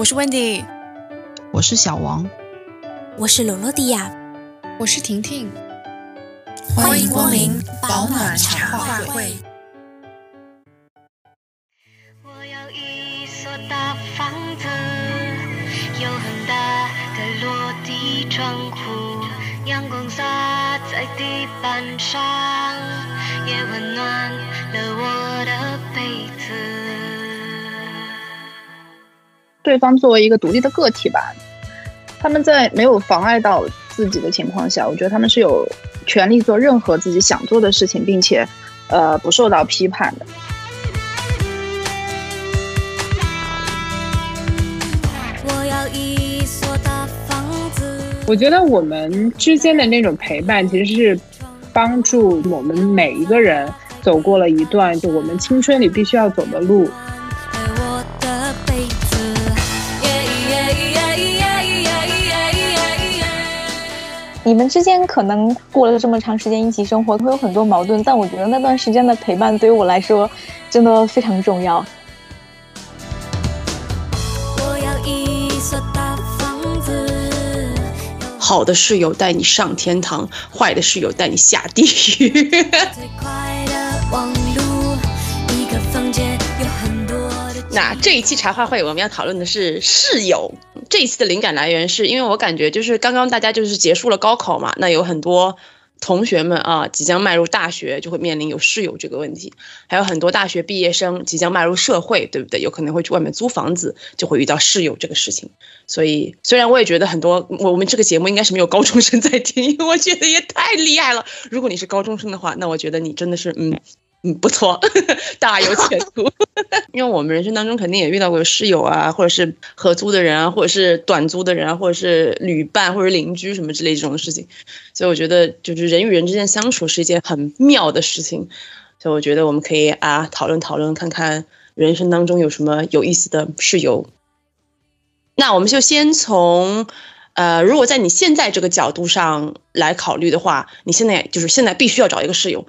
我是 Wendy，我是小王，我是罗罗迪亚，我是婷婷，欢迎光临保暖茶话会。我要一所大房子，有很大的落地窗户，阳光洒在地板上，也温暖了我对方作为一个独立的个体吧，他们在没有妨碍到自己的情况下，我觉得他们是有权利做任何自己想做的事情，并且，呃，不受到批判的。我要一所大房子。我觉得我们之间的那种陪伴，其实是帮助我们每一个人走过了一段就我们青春里必须要走的路。你们之间可能过了这么长时间一起生活，会有很多矛盾，但我觉得那段时间的陪伴对于我来说真的非常重要。我要一所大房子。好的室友带你上天堂，坏的室友带你下地狱。那这一期茶话会我们要讨论的是室友。这一次的灵感来源是因为我感觉就是刚刚大家就是结束了高考嘛，那有很多同学们啊即将迈入大学，就会面临有室友这个问题，还有很多大学毕业生即将迈入社会，对不对？有可能会去外面租房子，就会遇到室友这个事情。所以虽然我也觉得很多我我们这个节目应该是没有高中生在听，因为我觉得也太厉害了。如果你是高中生的话，那我觉得你真的是嗯。嗯，不错，大有前途。因为我们人生当中肯定也遇到过室友啊，或者是合租的人啊，或者是短租的人啊，或者是旅伴或者邻居什么之类这种事情。所以我觉得，就是人与人之间相处是一件很妙的事情。所以我觉得我们可以啊讨论讨论，看看人生当中有什么有意思的室友。那我们就先从，呃，如果在你现在这个角度上来考虑的话，你现在就是现在必须要找一个室友。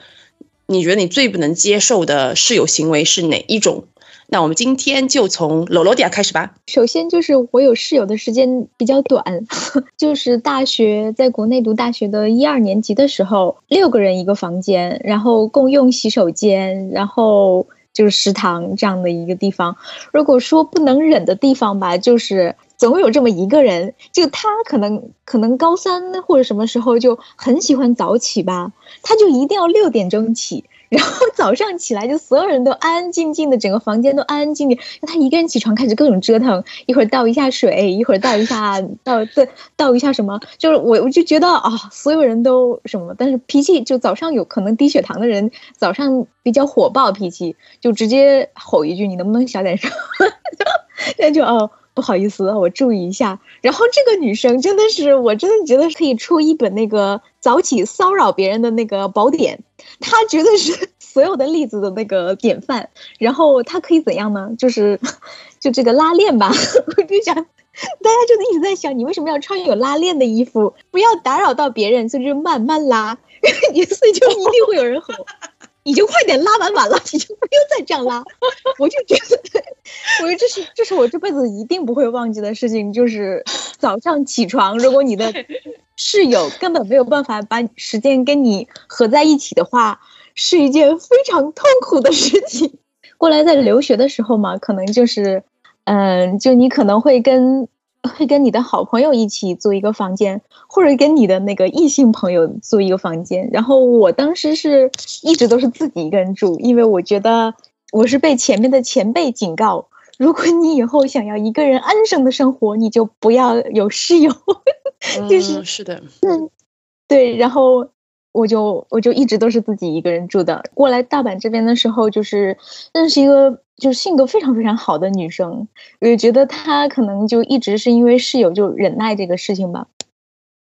你觉得你最不能接受的室友行为是哪一种？那我们今天就从罗罗迪亚开始吧。首先就是我有室友的时间比较短，就是大学在国内读大学的一二年级的时候，六个人一个房间，然后共用洗手间，然后就是食堂这样的一个地方。如果说不能忍的地方吧，就是总有这么一个人，就他可能可能高三或者什么时候就很喜欢早起吧。他就一定要六点钟起，然后早上起来就所有人都安安静静的，整个房间都安安静静。他一个人起床开始各种折腾，一会儿倒一下水，一会儿倒一下倒对倒一下什么，就是我我就觉得啊，所有人都什么，但是脾气就早上有可能低血糖的人早上比较火爆脾气，就直接吼一句你能不能小点声，那就哦。不好意思，我注意一下。然后这个女生真的是，我真的觉得可以出一本那个早起骚扰别人的那个宝典。她绝对是 所有的例子的那个典范。然后她可以怎样呢？就是，就这个拉链吧。我就想，大家就一直在想，你为什么要穿有拉链的衣服？不要打扰到别人，所以就慢慢拉。所以就一定会有人吼。你就快点拉完碗了，你就不用再这样拉。我就觉得，我觉得这是这是我这辈子一定不会忘记的事情，就是早上起床，如果你的室友根本没有办法把时间跟你合在一起的话，是一件非常痛苦的事情。过来在留学的时候嘛，可能就是，嗯，就你可能会跟。会跟你的好朋友一起租一个房间，或者跟你的那个异性朋友租一个房间。然后我当时是一直都是自己一个人住，因为我觉得我是被前面的前辈警告，如果你以后想要一个人安生的生活，你就不要有室友。就是是的，嗯，对。然后我就我就一直都是自己一个人住的。过来大阪这边的时候，就是认识一个。就是性格非常非常好的女生，我就觉得她可能就一直是因为室友就忍耐这个事情吧。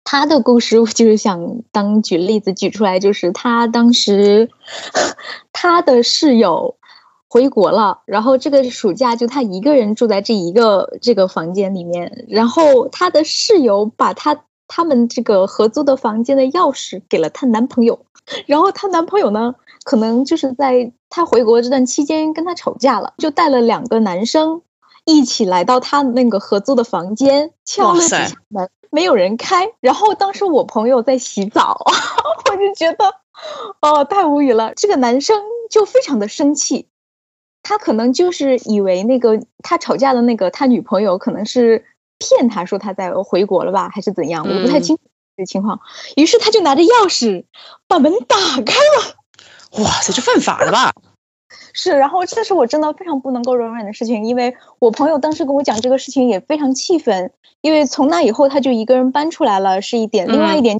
她的故事我就是想当举例子举出来，就是她当时 她的室友回国了，然后这个暑假就她一个人住在这一个这个房间里面，然后她的室友把她他们这个合租的房间的钥匙给了她男朋友，然后她男朋友呢？可能就是在她回国这段期间跟她吵架了，就带了两个男生一起来到他那个合租的房间，敲了几下门，没有人开。然后当时我朋友在洗澡，我就觉得，哦，太无语了。这个男生就非常的生气，他可能就是以为那个他吵架的那个他女朋友可能是骗他说他在回国了吧，还是怎样，我不太嗯清楚这情况。于是他就拿着钥匙把门打开了。哇塞，这犯法了吧？是，然后这是我真的非常不能够容忍的事情，因为我朋友当时跟我讲这个事情也非常气愤，因为从那以后他就一个人搬出来了，是一点。另外一嗯点，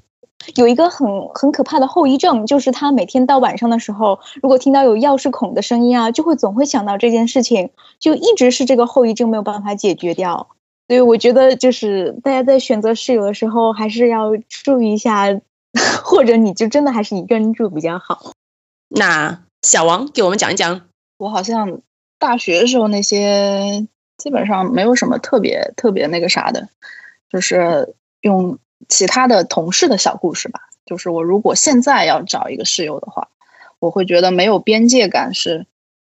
有一个很很可怕的后遗症，就是他每天到晚上的时候，如果听到有钥匙孔的声音啊，就会总会想到这件事情，就一直是这个后遗症没有办法解决掉。所以我觉得，就是大家在选择室友的时候，还是要注意一下，或者你就真的还是一个人住比较好。那小王给我们讲一讲。我好像大学的时候那些基本上没有什么特别特别那个啥的，就是用其他的同事的小故事吧。就是我如果现在要找一个室友的话，我会觉得没有边界感是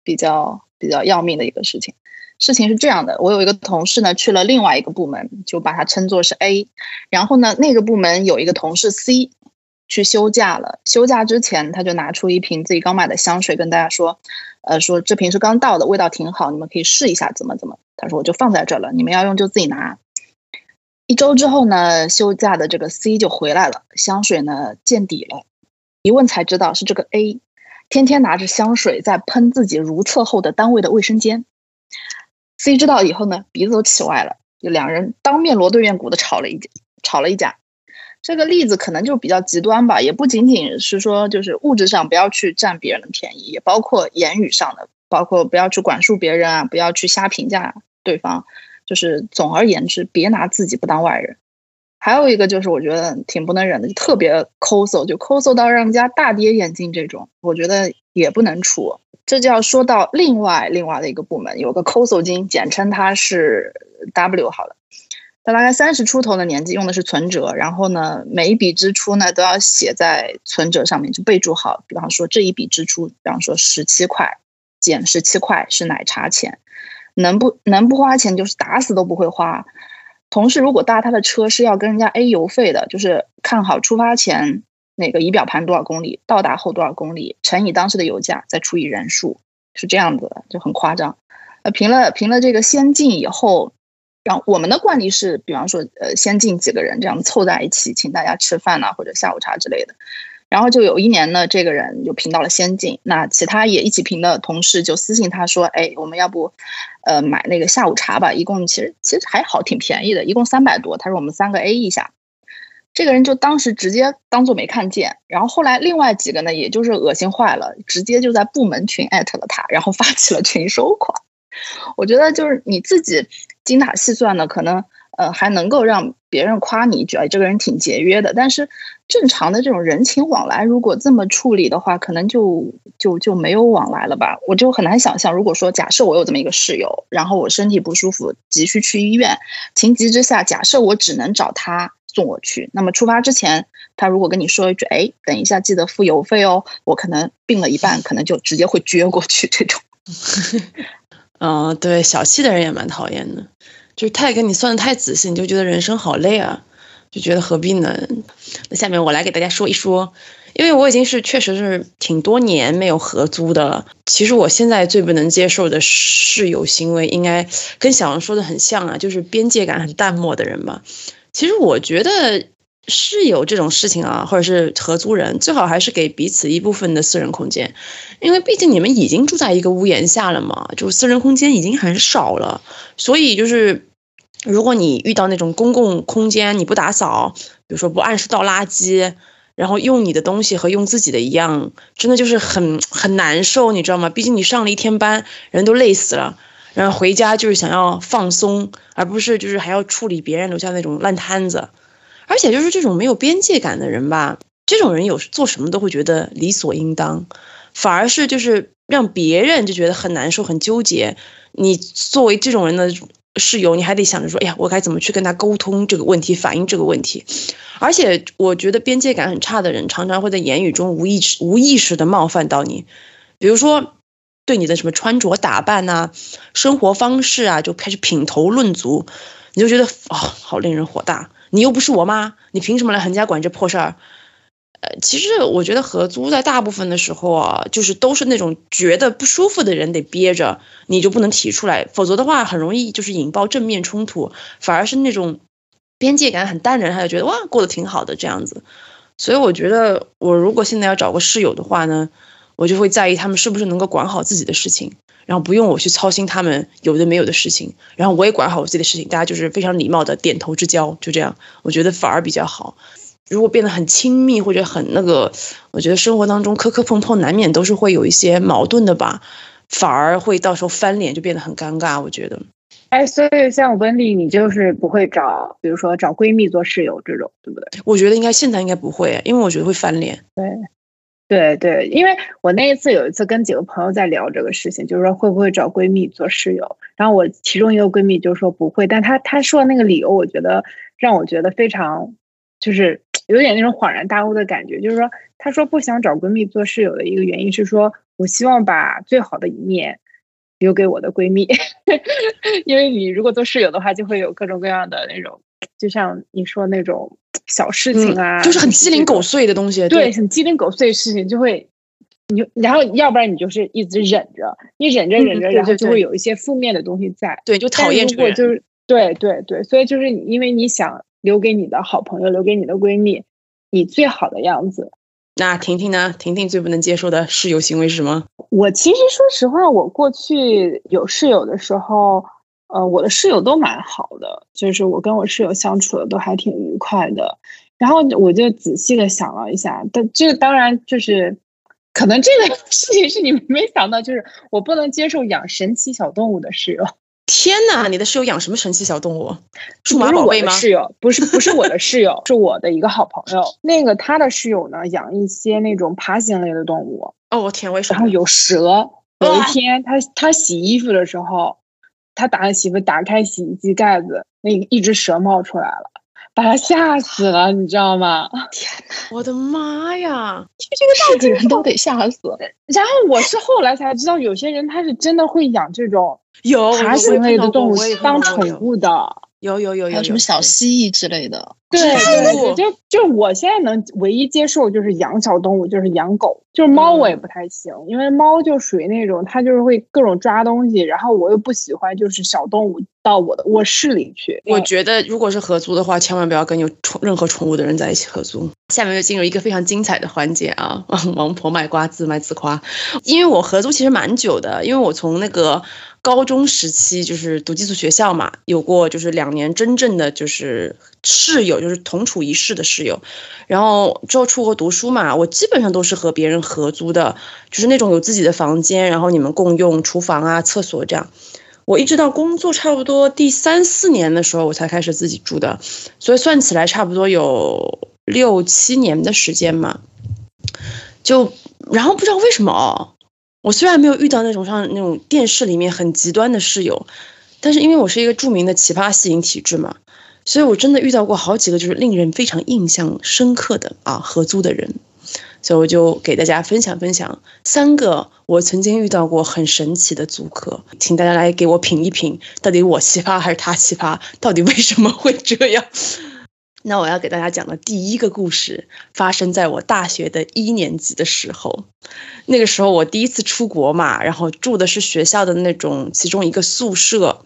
比较比较要命的一个事情。事情是这样的，我有一个同事呢去了另外一个部门，就把它称作是 A，然后呢那个部门有一个同事 C 去休假了，休假之前他就拿出一瓶自己刚买的香水跟大家说。呃，说这瓶是刚到的，味道挺好，你们可以试一下，怎么怎么。他说我就放在这了，你们要用就自己拿。一周之后呢，休假的这个 C 就回来了，香水呢见底了，一问才知道是这个 A，天天拿着香水在喷自己如厕后的单位的卫生间。C 知道以后呢，鼻子都气歪了，就两人当面锣对面鼓的吵了一架，吵了一架。这个例子可能就比较极端吧，也不仅仅是说就是物质上不要去占别人的便宜，也包括言语上的，包括不要去管束别人啊，不要去瞎评价对方。就是总而言之，别拿自己不当外人。还有一个就是我觉得挺不能忍的，就特别抠搜，就抠搜到让人家大跌眼镜这种，我觉得也不能处。这就要说到另外另外的一个部门，有个抠搜精，简称他是 W 好了。他大概三十出头的年纪，用的是存折，然后呢，每一笔支出呢都要写在存折上面，就备注好。比方说这一笔支出，比方说十七块减十七块是奶茶钱，能不能不花钱就是打死都不会花。同事如果搭他的车是要跟人家 A 油费的，就是看好出发前那个仪表盘多少公里，到达后多少公里，乘以当时的油价，再除以人数，是这样子的，就很夸张。呃，评了评了这个先进以后。然后我们的惯例是，比方说，呃，先进几个人这样凑在一起，请大家吃饭呐、或者下午茶之类的。然后就有一年呢，这个人就评到了先进，那其他也一起评的同事就私信他说：“哎，我们要不，呃，买那个下午茶吧？一共其实其实还好，挺便宜的，一共三百多。”他说：“我们三个 A 一下。”这个人就当时直接当做没看见。然后后来另外几个呢，也就是恶心坏了，直接就在部门群艾特了他，然后发起了群收款。我觉得就是你自己精打细算的，可能呃还能够让别人夸你一句，哎，这个人挺节约的。但是正常的这种人情往来，如果这么处理的话，可能就就就没有往来了吧。我就很难想象，如果说假设我有这么一个室友，然后我身体不舒服，急需去医院，情急之下，假设我只能找他送我去，那么出发之前，他如果跟你说一句，哎，等一下记得付邮费哦，我可能病了一半，可能就直接会撅过去这种。嗯，对，小气的人也蛮讨厌的，就是太跟你算的太仔细，你就觉得人生好累啊，就觉得何必呢？那下面我来给大家说一说，因为我已经是确实是挺多年没有合租的了。其实我现在最不能接受的室友行为，应该跟小王说的很像啊，就是边界感很淡漠的人吧。其实我觉得室友这种事情啊，或者是合租人，最好还是给彼此一部分的私人空间，因为毕竟你们已经住在一个屋檐下了嘛，就私人空间已经很少了，所以就是。如果你遇到那种公共空间你不打扫，比如说不按时倒垃圾，然后用你的东西和用自己的一样，真的就是很很难受，你知道吗？毕竟你上了一天班，人都累死了，然后回家就是想要放松，而不是就是还要处理别人留下那种烂摊子。而且就是这种没有边界感的人吧，这种人有做什么都会觉得理所应当，反而是就是让别人就觉得很难受、很纠结。你作为这种人的室友，你还得想着说，哎呀，我该怎么去跟他沟通这个问题，反映这个问题。而且我觉得边界感很差的人，常常会在言语中无意识、无意识的冒犯到你。比如说，对你的什么穿着打扮呐、生活方式啊，就开始品头论足，你就觉得啊、好令人火大。你又不是我妈，你凭什么来横家管这破事儿？呃，其实我觉得合租在大部分的时候啊，就是都是那种觉得不舒服的人得憋着，你就不能提出来，否则的话很容易就是引爆正面冲突，反而是那种边界感很淡的人，他就觉得哇过得挺好的这样子。所以我觉得我如果现在要找个室友的话呢，我就会在意他们是不是能够管好自己的事情，然后不用我去操心他们有的没有的事情，然后我也管好我自己的事情，大家就是非常礼貌的点头之交，就这样，我觉得反而比较好。如果变得很亲密或者很那个，我觉得生活当中磕磕碰碰难免都是会有一些矛盾的吧，反而会到时候翻脸就变得很尴尬。我觉得，哎，所以像温丽，你就是不会找，比如说找闺蜜做室友这种，对不对？我觉得应该现在应该不会，因为我觉得会翻脸。对对对，因为我那一次有一次跟几个朋友在聊这个事情，就是说会不会找闺蜜做室友，然后我其中一个闺蜜就说不会，但她她说的那个理由，我觉得让我觉得非常就是有点那种恍然大悟的感觉，就是说她说不想找闺蜜做室友的一个原因是说我希望把最好的一面留给我的闺蜜，因为你如果做室友的话，就会有各种各样的那种，就像你说那种小事情啊，嗯就是很鸡零狗碎。的东西。对，很鸡零狗碎的事情就会，你就然后要不然你就是一直忍着，你忍着嗯忍着，对对对然后就会有一些负面的东西在。对，就讨厌但这个人。如果就是对对对，所以就是因为你想留给你的好朋友，留给你的闺蜜，你最好的样子。那婷婷呢？婷婷最不能接受的室友行为是什么？我其实说实话，我过去有室友的时候，呃，我的室友都蛮好的，就是我跟我室友相处的都还挺愉快的。然后我就仔细的想了一下，但这个当然就是，可能这个 事情是你们没想到，就是我不能接受养神奇小动物的室友。天哪，你的室友养什么神奇小动物？数码宝贝吗？室友不是不是我的室友，是我的一个好朋友。那个他的室友呢，养一些那种爬行类的动物，哦，我天，为什么。然后有蛇。有一天他他洗衣服的时候，他打算洗衣服，打开洗衣机盖子，那一只蛇冒出来了，把他吓死了，你知道吗？我的妈呀！是个人都得吓死。然后我是后来才知道，有些人他是真的会养这种有爬行类的动物当宠，物的。有有有有还有什么小蜥蜴之类的，对对对，就就我现在能唯一接受就是养小动物，就是养狗，就是猫我也嗯不太行，因为猫就属于那种它就是会各种抓东西，然后我又不喜欢就是小动物到我的卧室里去。我觉得如果是合租的话，千万不要跟有宠任何宠物的人在一起合租。下面就进入一个非常精彩的环节啊，王婆卖瓜，自卖自夸。因为我合租其实蛮久的，因为我从那个高中时期就是读寄宿学校嘛，有过就是两年真正的就是室友，就是同处一室的室友。然后之后出国读书嘛，我基本上都是和别人合租的，就是那种有自己的房间，然后你们共用厨房啊、厕所这样。我一直到工作差不多第三四年的时候，我才开始自己住的，所以算起来差不多有六七年的时间嘛。就然后不知道为什么哦，我虽然没有遇到那种像那种电视里面很极端的室友，但是因为我是一个著名的奇葩吸引体质嘛，所以我真的遇到过好几个就是令人非常印象深刻的啊合租的人。所以我就给大家分享分享三个我曾经遇到过很神奇的租客，请大家来给我品一品，到底我奇葩还是他奇葩？到底为什么会这样？那我要给大家讲的第一个故事，发生在我大学的一年级的时候。那个时候我第一次出国嘛，然后住的是学校的那种其中一个宿舍。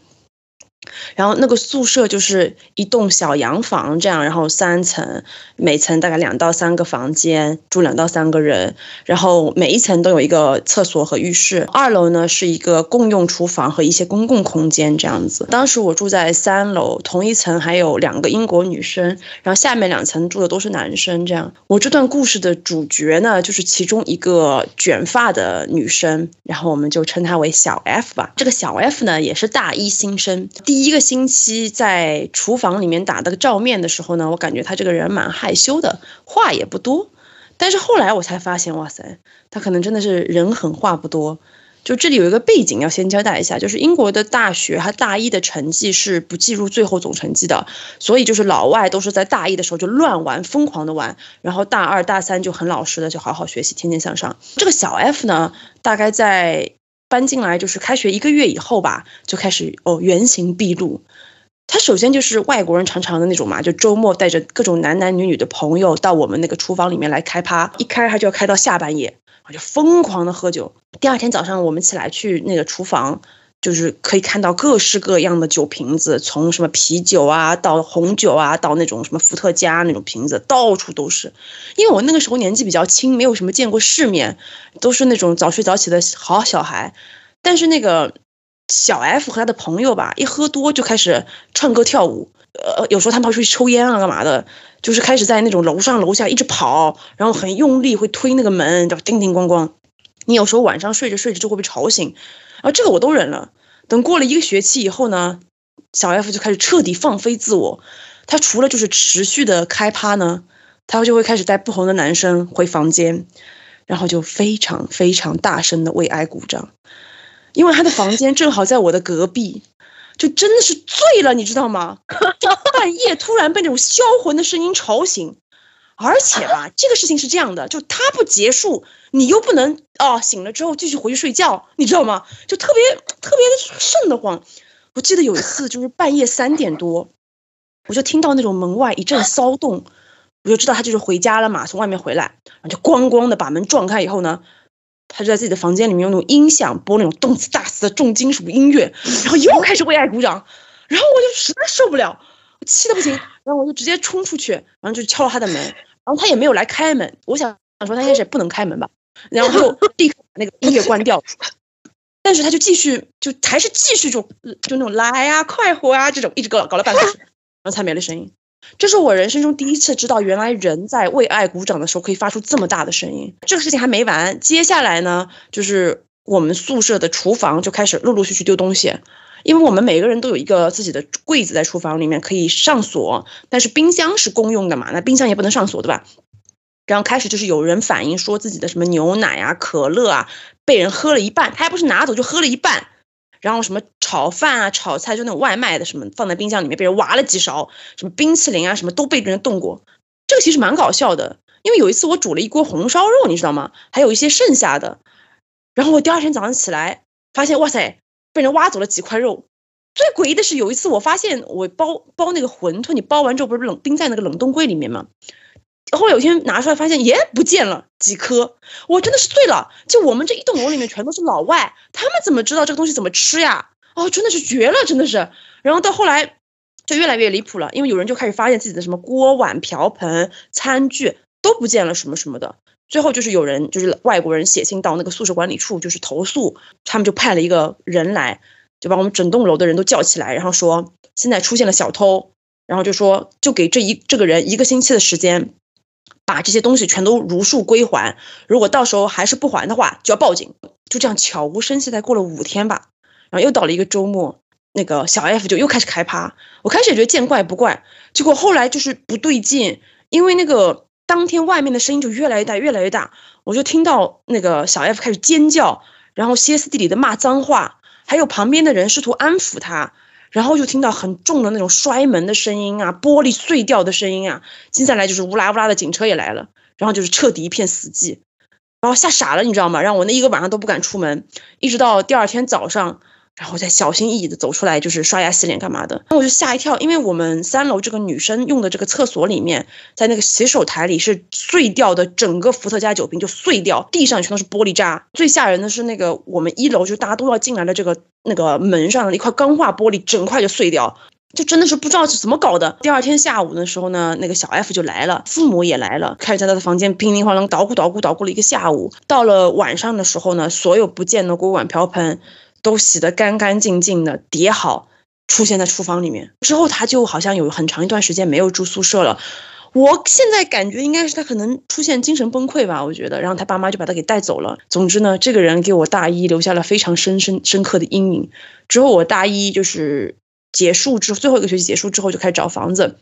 然后那个宿舍就是一栋小洋房这样，然后三层，每层大概两到三个房间，住两到三个人，然后每一层都有一个厕所和浴室。二楼呢是一个共用厨房和一些公共空间这样子。当时我住在三楼，同一层还有两个英国女生，然后下面两层住的都是男生。这样，我这段故事的主角呢就是其中一个卷发的女生，然后我们就称她为小 F 吧。这个小 F 呢也是大一新生，第一个星期在厨房里面打的照面的时候呢，我感觉他这个人蛮害羞的，话也不多。但是后来我才发现，哇塞，他可能真的是人狠话不多。就这里有一个背景要先交代一下，就是英国的大学，他大一的成绩是不计入最后总成绩的，所以就是老外都是在大一的时候就乱玩，疯狂的玩，然后大二大三就很老实的就好好学习，天天向上。这个小 F 呢，大概在搬进来，就是开学一个月以后吧，就开始哦原形毕露。他首先就是外国人常常的那种嘛，就周末带着各种男男女女的朋友到我们那个厨房里面来开趴，一开他就要开到下半夜，就疯狂的喝酒。第二天早上我们起来去那个厨房。就是可以看到各式各样的酒瓶子，从什么啤酒啊，到红酒啊，到那种什么伏特加那种瓶子，到处都是。因为我那个时候年纪比较轻，没有什么见过世面，都是那种早睡早起的好小孩。但是那个小 F 和他的朋友吧，一喝多就开始唱歌跳舞，呃，有时候他们还出去抽烟啊，干嘛的，就是开始在那种楼上楼下一直跑，然后很用力会推那个门，叫叮叮咣咣。你有时候晚上睡着睡着就会被吵醒。啊，这个我都忍了。等过了一个学期以后呢，小 F 就开始彻底放飞自我。他除了就是持续的开趴呢，他就会开始带不同的男生回房间，然后就非常非常大声的为爱鼓掌。因为他的房间正好在我的隔壁，就真的是醉了，你知道吗？半夜突然被那种销魂的声音吵醒。而且吧，这个事情是这样的，就他不结束，你又不能哦，醒了之后继续回去睡觉，你知道吗？就特别特别的瘆得慌。我记得有一次就是半夜三点多，我就听到那种门外一阵骚动，我就知道他就是回家了嘛，从外面回来，然后就咣咣的把门撞开以后呢，他就在自己的房间里面用那种音响播那种动次大次的重金属音乐，然后又开始为爱鼓掌，然后我就实在受不了，我气的不行，然后我就直接冲出去，然后就敲了他的门。然后他也没有来开门，我想想说他应该是不能开门吧，然后就立刻把那个音乐关掉，但是他就继续就还是继续就就那种来呀快活啊这种一直搞搞了半个小时，然后才没了声音。这是我人生中第一次知道，原来人在为爱鼓掌的时候可以发出这么大的声音。这个事情还没完，接下来呢就是我们宿舍的厨房就开始陆陆续续丢东西。因为我们每个人都有一个自己的柜子在厨房里面可以上锁，但是冰箱是公用的嘛，那冰箱也不能上锁，对吧？然后开始就是有人反映说自己的什么牛奶啊、可乐啊被人喝了一半，他还不是拿走就喝了一半，然后什么炒饭啊、炒菜就那种外卖的什么放在冰箱里面被人挖了几勺，什么冰淇淋啊什么都被别人动过，这个其实蛮搞笑的。因为有一次我煮了一锅红烧肉，你知道吗？还有一些剩下的，然后我第二天早上起来发现，哇塞！被人挖走了几块肉，最诡异的是有一次我发现我包包那个馄饨，你包完之后不是冷冰在那个冷冻柜里面吗？后来有一天拿出来发现，耶，不见了几颗，我真的是醉了。就我们这一栋楼里面全都是老外，他们怎么知道这个东西怎么吃呀？哦，真的是绝了，真的是。然后到后来就越来越离谱了，因为有人就开始发现自己的什么锅碗瓢盆、餐具都不见了，什么什么的。最后就是有人，就是外国人写信到那个宿舍管理处，就是投诉，他们就派了一个人来，就把我们整栋楼的人都叫起来，然后说现在出现了小偷，然后就说就给这一这个人一个星期的时间，把这些东西全都如数归还，如果到时候还是不还的话，就要报警。就这样悄无声息的过了五天吧，然后又到了一个周末，那个小 F 就又开始开趴，我开始也觉得见怪不怪，结果后来就是不对劲，因为那个。当天外面的声音就越来越大，越来越大，我就听到那个小 F 开始尖叫，然后歇斯底里的骂脏话，还有旁边的人试图安抚他，然后就听到很重的那种摔门的声音啊，玻璃碎掉的声音啊，接下来就是乌拉乌拉的警车也来了，然后就是彻底一片死寂，然后吓傻了，你知道吗？让我那一个晚上都不敢出门，一直到第二天早上。然后再小心翼翼的走出来，就是刷牙洗脸干嘛的。那我就吓一跳，因为我们三楼这个女生用的这个厕所里面，在那个洗手台里是碎掉的，整个伏特加酒瓶就碎掉，地上全都是玻璃渣。最吓人的是那个我们一楼就大家都要进来的这个那个门上的一块钢化玻璃，整块就碎掉，就真的是不知道是怎么搞的。第二天下午的时候呢，那个小 F 就来了，父母也来了，开始在他的房间乒铃哐啷捣鼓捣鼓捣鼓了一个下午。到了晚上的时候呢，所有不见的锅碗瓢盆。都洗得干干净净的，叠好，出现在厨房里面。之后他就好像有很长一段时间没有住宿舍了。我现在感觉应该是他可能出现精神崩溃吧，我觉得。然后他爸妈就把他给带走了。总之呢，这个人给我大一留下了非常深深深刻的阴影。之后我大一就是结束之后，最后一个学期结束之后就开始找房子，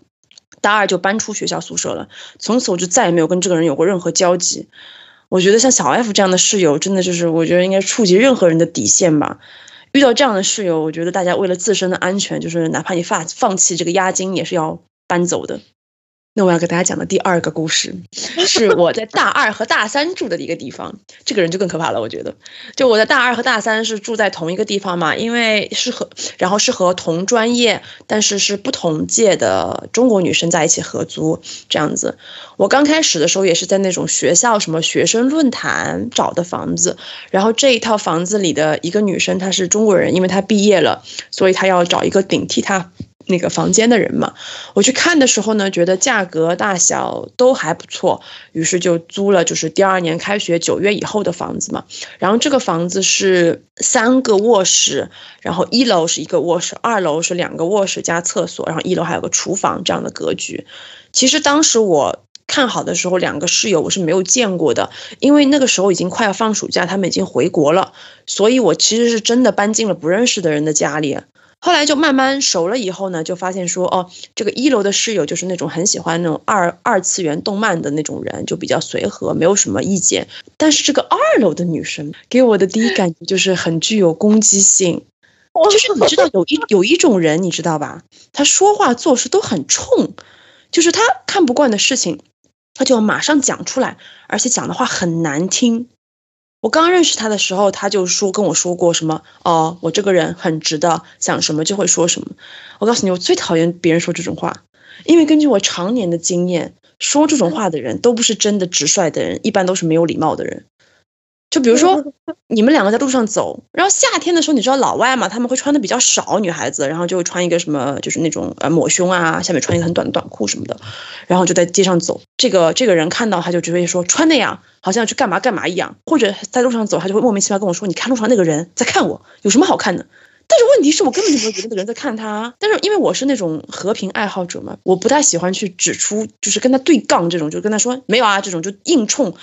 大二就搬出学校宿舍了。从此我就再也没有跟这个人有过任何交集。我觉得像小 F 这样的室友，真的就是我觉得应该触及任何人的底线吧。遇到这样的室友，我觉得大家为了自身的安全，就是哪怕你放放弃这个押金，也是要搬走的。那我要给大家讲的第二个故事，是我在大二和大三住的一个地方。这个人就更可怕了，我觉得。就我在大二和大三是住在同一个地方嘛，因为是和然后是和同专业但是是不同届的中国女生在一起合租这样子。我刚开始的时候也是在那种学校什么学生论坛找的房子，然后这一套房子里的一个女生她是中国人，因为她毕业了，所以她要找一个顶替她。那个房间的人嘛，我去看的时候呢，觉得价格大小都还不错，于是就租了，就是第二年开学九月以后的房子嘛。然后这个房子是三个卧室，然后一楼是一个卧室，二楼是两个卧室加厕所，然后一楼还有个厨房这样的格局。其实当时我看好的时候，两个室友我是没有见过的，因为那个时候已经快要放暑假，他们已经回国了，所以我其实是真的搬进了不认识的人的家里。后来就慢慢熟了以后呢，就发现说，哦，这个一楼的室友就是那种很喜欢那种二二次元动漫的那种人，就比较随和，没有什么意见。但是这个二楼的女生给我的第一感觉就是很具有攻击性，就是你知道有一有一种人你知道吧，他说话做事都很冲，就是他看不惯的事情，他就马上讲出来，而且讲的话很难听。我刚认识他的时候，他就说跟我说过什么哦，我这个人很直的，想什么就会说什么。我告诉你，我最讨厌别人说这种话，因为根据我常年的经验，说这种话的人都不是真的直率的人，一般都是没有礼貌的人。就比如说，你们两个在路上走，然后夏天的时候，你知道老外嘛，他们会穿的比较少，女孩子，然后就会穿一个什么，就是那种呃抹胸啊，下面穿一个很短的短裤什么的，然后就在街上走。这个这个人看到他就直接说穿那样，好像去干嘛干嘛一样，或者在路上走，他就会莫名其妙跟我说，你看路上那个人在看我，有什么好看的？但是问题是我根本就没有觉得那个人在看他，但是因为我是那种和平爱好者嘛，我不太喜欢去指出，就是跟他对杠这种，就跟他说没有啊这种就硬冲。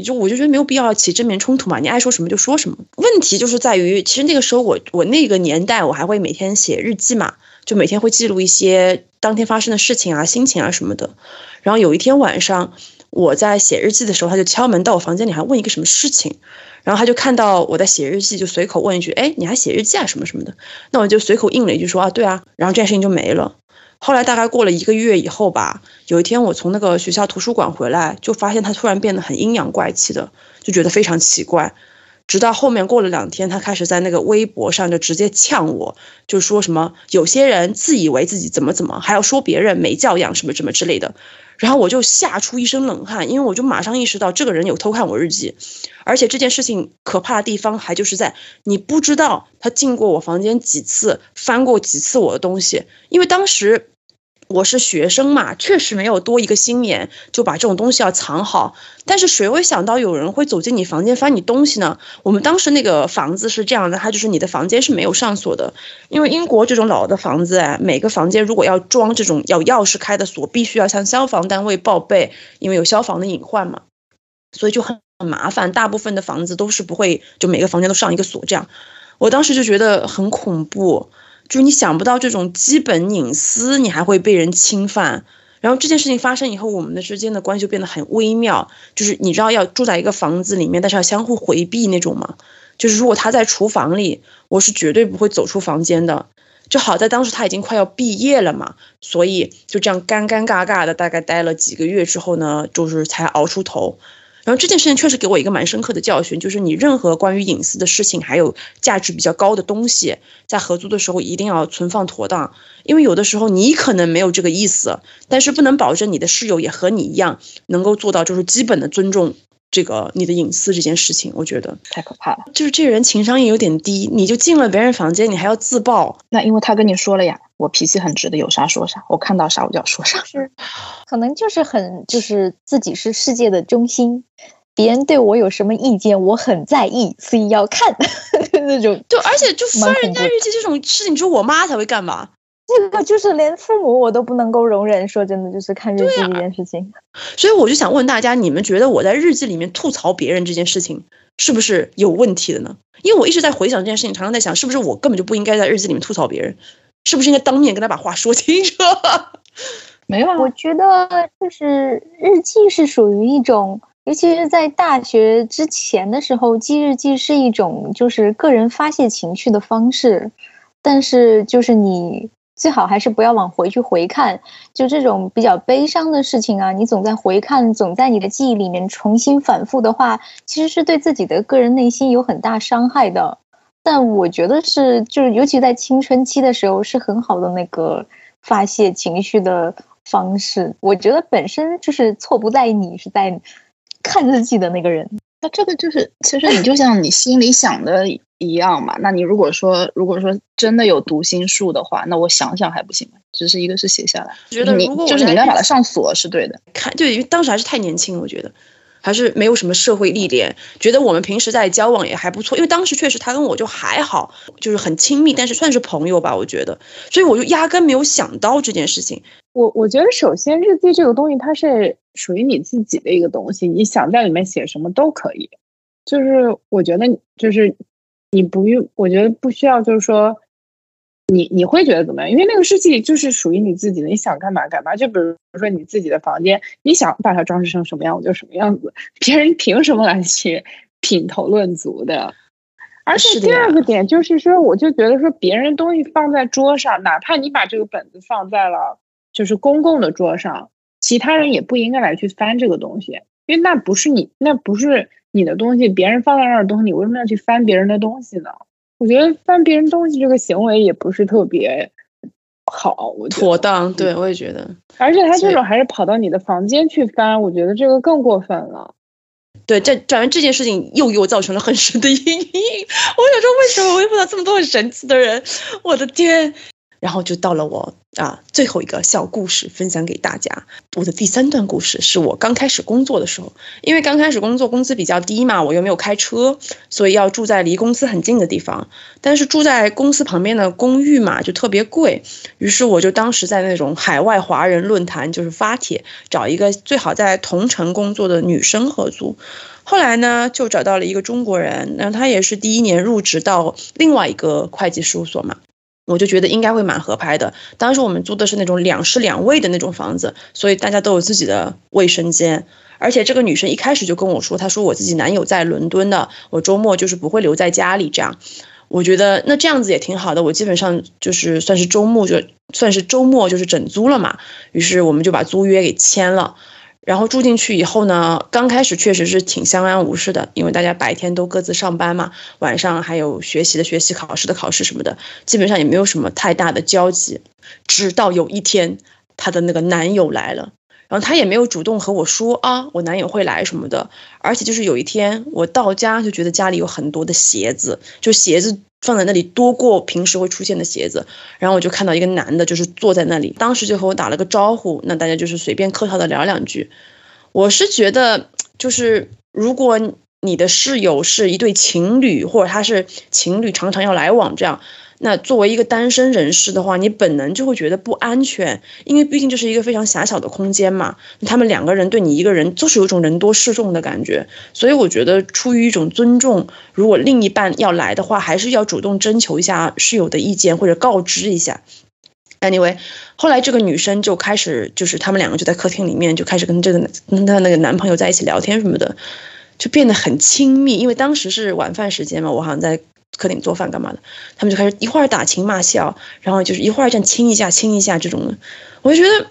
就我就觉得没有必要起正面冲突嘛，你爱说什么就说什么。问题就是在于，其实那个时候我我那个年代我还会每天写日记嘛，就每天会记录一些当天发生的事情啊、心情啊什么的。然后有一天晚上我在写日记的时候，他就敲门到我房间里，还问一个什么事情。然后他就看到我在写日记，就随口问一句：“哎，你还写日记啊？什么什么的？”那我就随口应了一句说：“啊，对啊。”然后这件事情就没了。后来大概过了一个月以后吧，有一天我从那个学校图书馆回来，就发现他突然变得很阴阳怪气的，就觉得非常奇怪。直到后面过了两天，他开始在那个微博上就直接呛我，就说什么有些人自以为自己怎么怎么，还要说别人没教养什么什么之类的。然后我就吓出一身冷汗，因为我就马上意识到这个人有偷看我日记，而且这件事情可怕的地方还就是在你不知道他进过我房间几次，翻过几次我的东西，因为当时。我是学生嘛，确实没有多一个心眼，就把这种东西要藏好。但是谁会想到有人会走进你房间翻你东西呢？我们当时那个房子是这样的，它就是你的房间是没有上锁的，因为英国这种老的房子，每个房间如果要装这种要钥匙开的锁，必须要向消防单位报备，因为有消防的隐患嘛，所以就很麻烦。大部分的房子都是不会，就每个房间都上一个锁这样。我当时就觉得很恐怖。就是你想不到这种基本隐私，你还会被人侵犯。然后这件事情发生以后，我们的之间的关系就变得很微妙。就是你知道要住在一个房子里面，但是要相互回避那种嘛。就是如果他在厨房里，我是绝对不会走出房间的。就好在当时他已经快要毕业了嘛，所以就这样尴尴尬尬的，大概待了几个月之后呢，就是才熬出头。然后这件事情确实给我一个蛮深刻的教训，就是你任何关于隐私的事情，还有价值比较高的东西，在合租的时候一定要存放妥当，因为有的时候你可能没有这个意思，但是不能保证你的室友也和你一样能够做到就是基本的尊重。这个你的隐私这件事情，我觉得太可怕了。就是这个人情商也有点低，你就进了别人房间，你还要自爆。那因为他跟你说了呀，我脾气很直的，有啥说啥，我看到啥我就要说啥。是，可能就是很就是自己是世界的中心，别人对我有什么意见，我很在意，所以要看 那种。对，而且就翻人家日记这种事情，只有我妈才会干嘛？这个就是连父母我都不能够容忍，说真的，就是看日记这件事情。所以我就想问大家，你们觉得我在日记里面吐槽别人这件事情是不是有问题的呢？因为我一直在回想这件事情，常常在想，是不是我根本就不应该在日记里面吐槽别人，是不是应该当面跟他把话说清楚？没有，我觉得就是日记是属于一种，尤其是在大学之前的时候，记日记是一种就是个人发泄情绪的方式，但是就是你。最好还是不要往回去回看。就这种比较悲伤的事情啊，你总在回看，总在你的记忆里面重新反复的话，其实是对自己的个人内心有很大伤害的。但我觉得是，就是尤其在青春期的时候，是很好的那个发泄情绪的方式。我觉得本身就是错不在你，是在看日记的那个人。那这个就是，其实你就像你心里想的一样嘛。那你如果说，如果说真的有读心术的话，那我想想还不行吗？只是一个是写下来，觉得如果我就是你应该把它上锁是对的。看，对因为当时还是太年轻，我觉得还是没有什么社会历练，觉得我们平时在交往也还不错。因为当时确实他跟我就还好，就是很亲密，但是算是朋友吧，我觉得。所以我就压根没有想到这件事情。我我觉得首先日记这个东西它是属于你自己的一个东西，你想在里面写什么都可以。就是我觉得就是你不用，我觉得不需要，就是说你你会觉得怎么样？因为那个日记就是属于你自己的，你想干嘛干嘛。就比如说你自己的房间，你想把它装饰成什么样我就什么样子，别人凭什么来去品头论足的？而且第二个点就是说，我就觉得说，别人东西放在桌上，哪怕你把这个本子放在了就是公共的桌上，其他人也不应该来去翻这个东西，因为那不是你，那不是你的东西，别人放在那儿的东西，你为什么要去翻别人的东西呢？我觉得翻别人东西这个行为也不是特别好，我妥当，对我也觉得。而且他这种还是跑到你的房间去翻，我觉得这个更过分了。对，这反正这件事情又给我造成了很深的阴影。我想说，为什么我会碰到这么多很神奇的人？我的天！然后就到了我啊最后一个小故事分享给大家。我的第三段故事是我刚开始工作的时候，因为刚开始工作工资比较低嘛，我又没有开车，所以要住在离公司很近的地方。但是住在公司旁边的公寓嘛，就特别贵。于是我就当时在那种海外华人论坛，就是发帖找一个最好在同城工作的女生合租。后来呢，就找到了一个中国人，那他也是第一年入职到另外一个会计事务所嘛。我就觉得应该会蛮合拍的。当时我们租的是那种两室两卫的那种房子，所以大家都有自己的卫生间。而且这个女生一开始就跟我说，她说我自己男友在伦敦的，我周末就是不会留在家里这样。我觉得那这样子也挺好的，我基本上就是算是周末就算是周末就是整租了嘛。于是我们就把租约给签了。然后住进去以后呢，刚开始确实是挺相安无事的，因为大家白天都各自上班嘛，晚上还有学习的学习、考试的考试什么的，基本上也没有什么太大的交集。直到有一天，她的那个男友来了，然后他也没有主动和我说啊，我男友会来什么的，而且就是有一天我到家就觉得家里有很多的鞋子，就鞋子放在那里多过平时会出现的鞋子，然后我就看到一个男的，就是坐在那里，当时就和我打了个招呼，那大家就是随便客套的聊两句。我是觉得，就是如果你的室友是一对情侣，或者他是情侣常常要来往这样，那作为一个单身人士的话，你本能就会觉得不安全，因为毕竟这是一个非常狭小的空间嘛。他们两个人对你一个人，就是有种人多势众的感觉。所以我觉得，出于一种尊重，如果另一半要来的话，还是要主动征求一下室友的意见，或者告知一下。Anyway，后来这个女生就开始，就是他们两个就在客厅里面就开始跟这个跟她那个男朋友在一起聊天什么的，就变得很亲密。因为当时是晚饭时间嘛，我好像在客厅做饭干嘛的，他们就开始一会儿打情骂俏，然后就是一会儿这样亲一下亲一下这种的，我就觉得。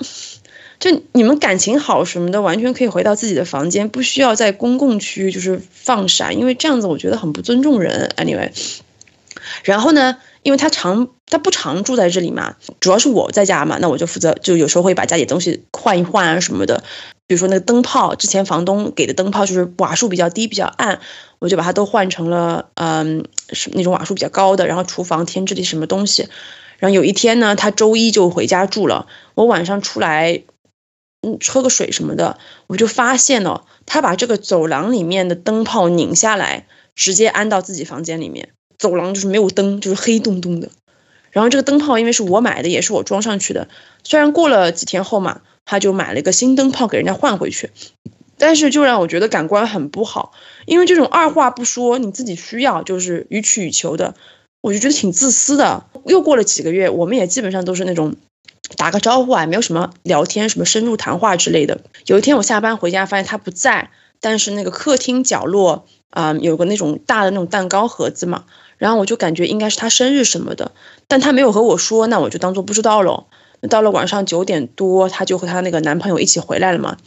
就你们感情好什么的，完全可以回到自己的房间，不需要在公共区域就是放闪，因为这样子我觉得很不尊重人。Anyway，然后呢，因为他常他不常住在这里嘛，主要是我在家嘛，那我就负责就有时候会把家里东西换一换啊什么的。比如说那个灯泡，之前房东给的灯泡就是瓦数比较低比较暗，我就把它都换成了嗯是那种瓦数比较高的。然后厨房添置的什么东西，然后有一天呢，他周一就回家住了，我晚上出来嗯喝个水什么的，我就发现了他把这个走廊里面的灯泡拧下来，直接安到自己房间里面。走廊就是没有灯，就是黑洞洞的。然后这个灯泡因为是我买的，也是我装上去的。虽然过了几天后嘛，他就买了一个新灯泡给人家换回去，但是就让我觉得感官很不好。因为这种二话不说，你自己需要就是予取予求的，我就觉得挺自私的。又过了几个月，我们也基本上都是那种打个招呼啊，没有什么聊天、什么深入谈话之类的。有一天我下班回家，发现他不在。但是那个客厅角落啊、有个那种大的那种蛋糕盒子嘛，然后我就感觉应该是他生日什么的，但他没有和我说，那我就当做不知道喽。到了晚上九点多，她就和她那个男朋友一起回来了嘛。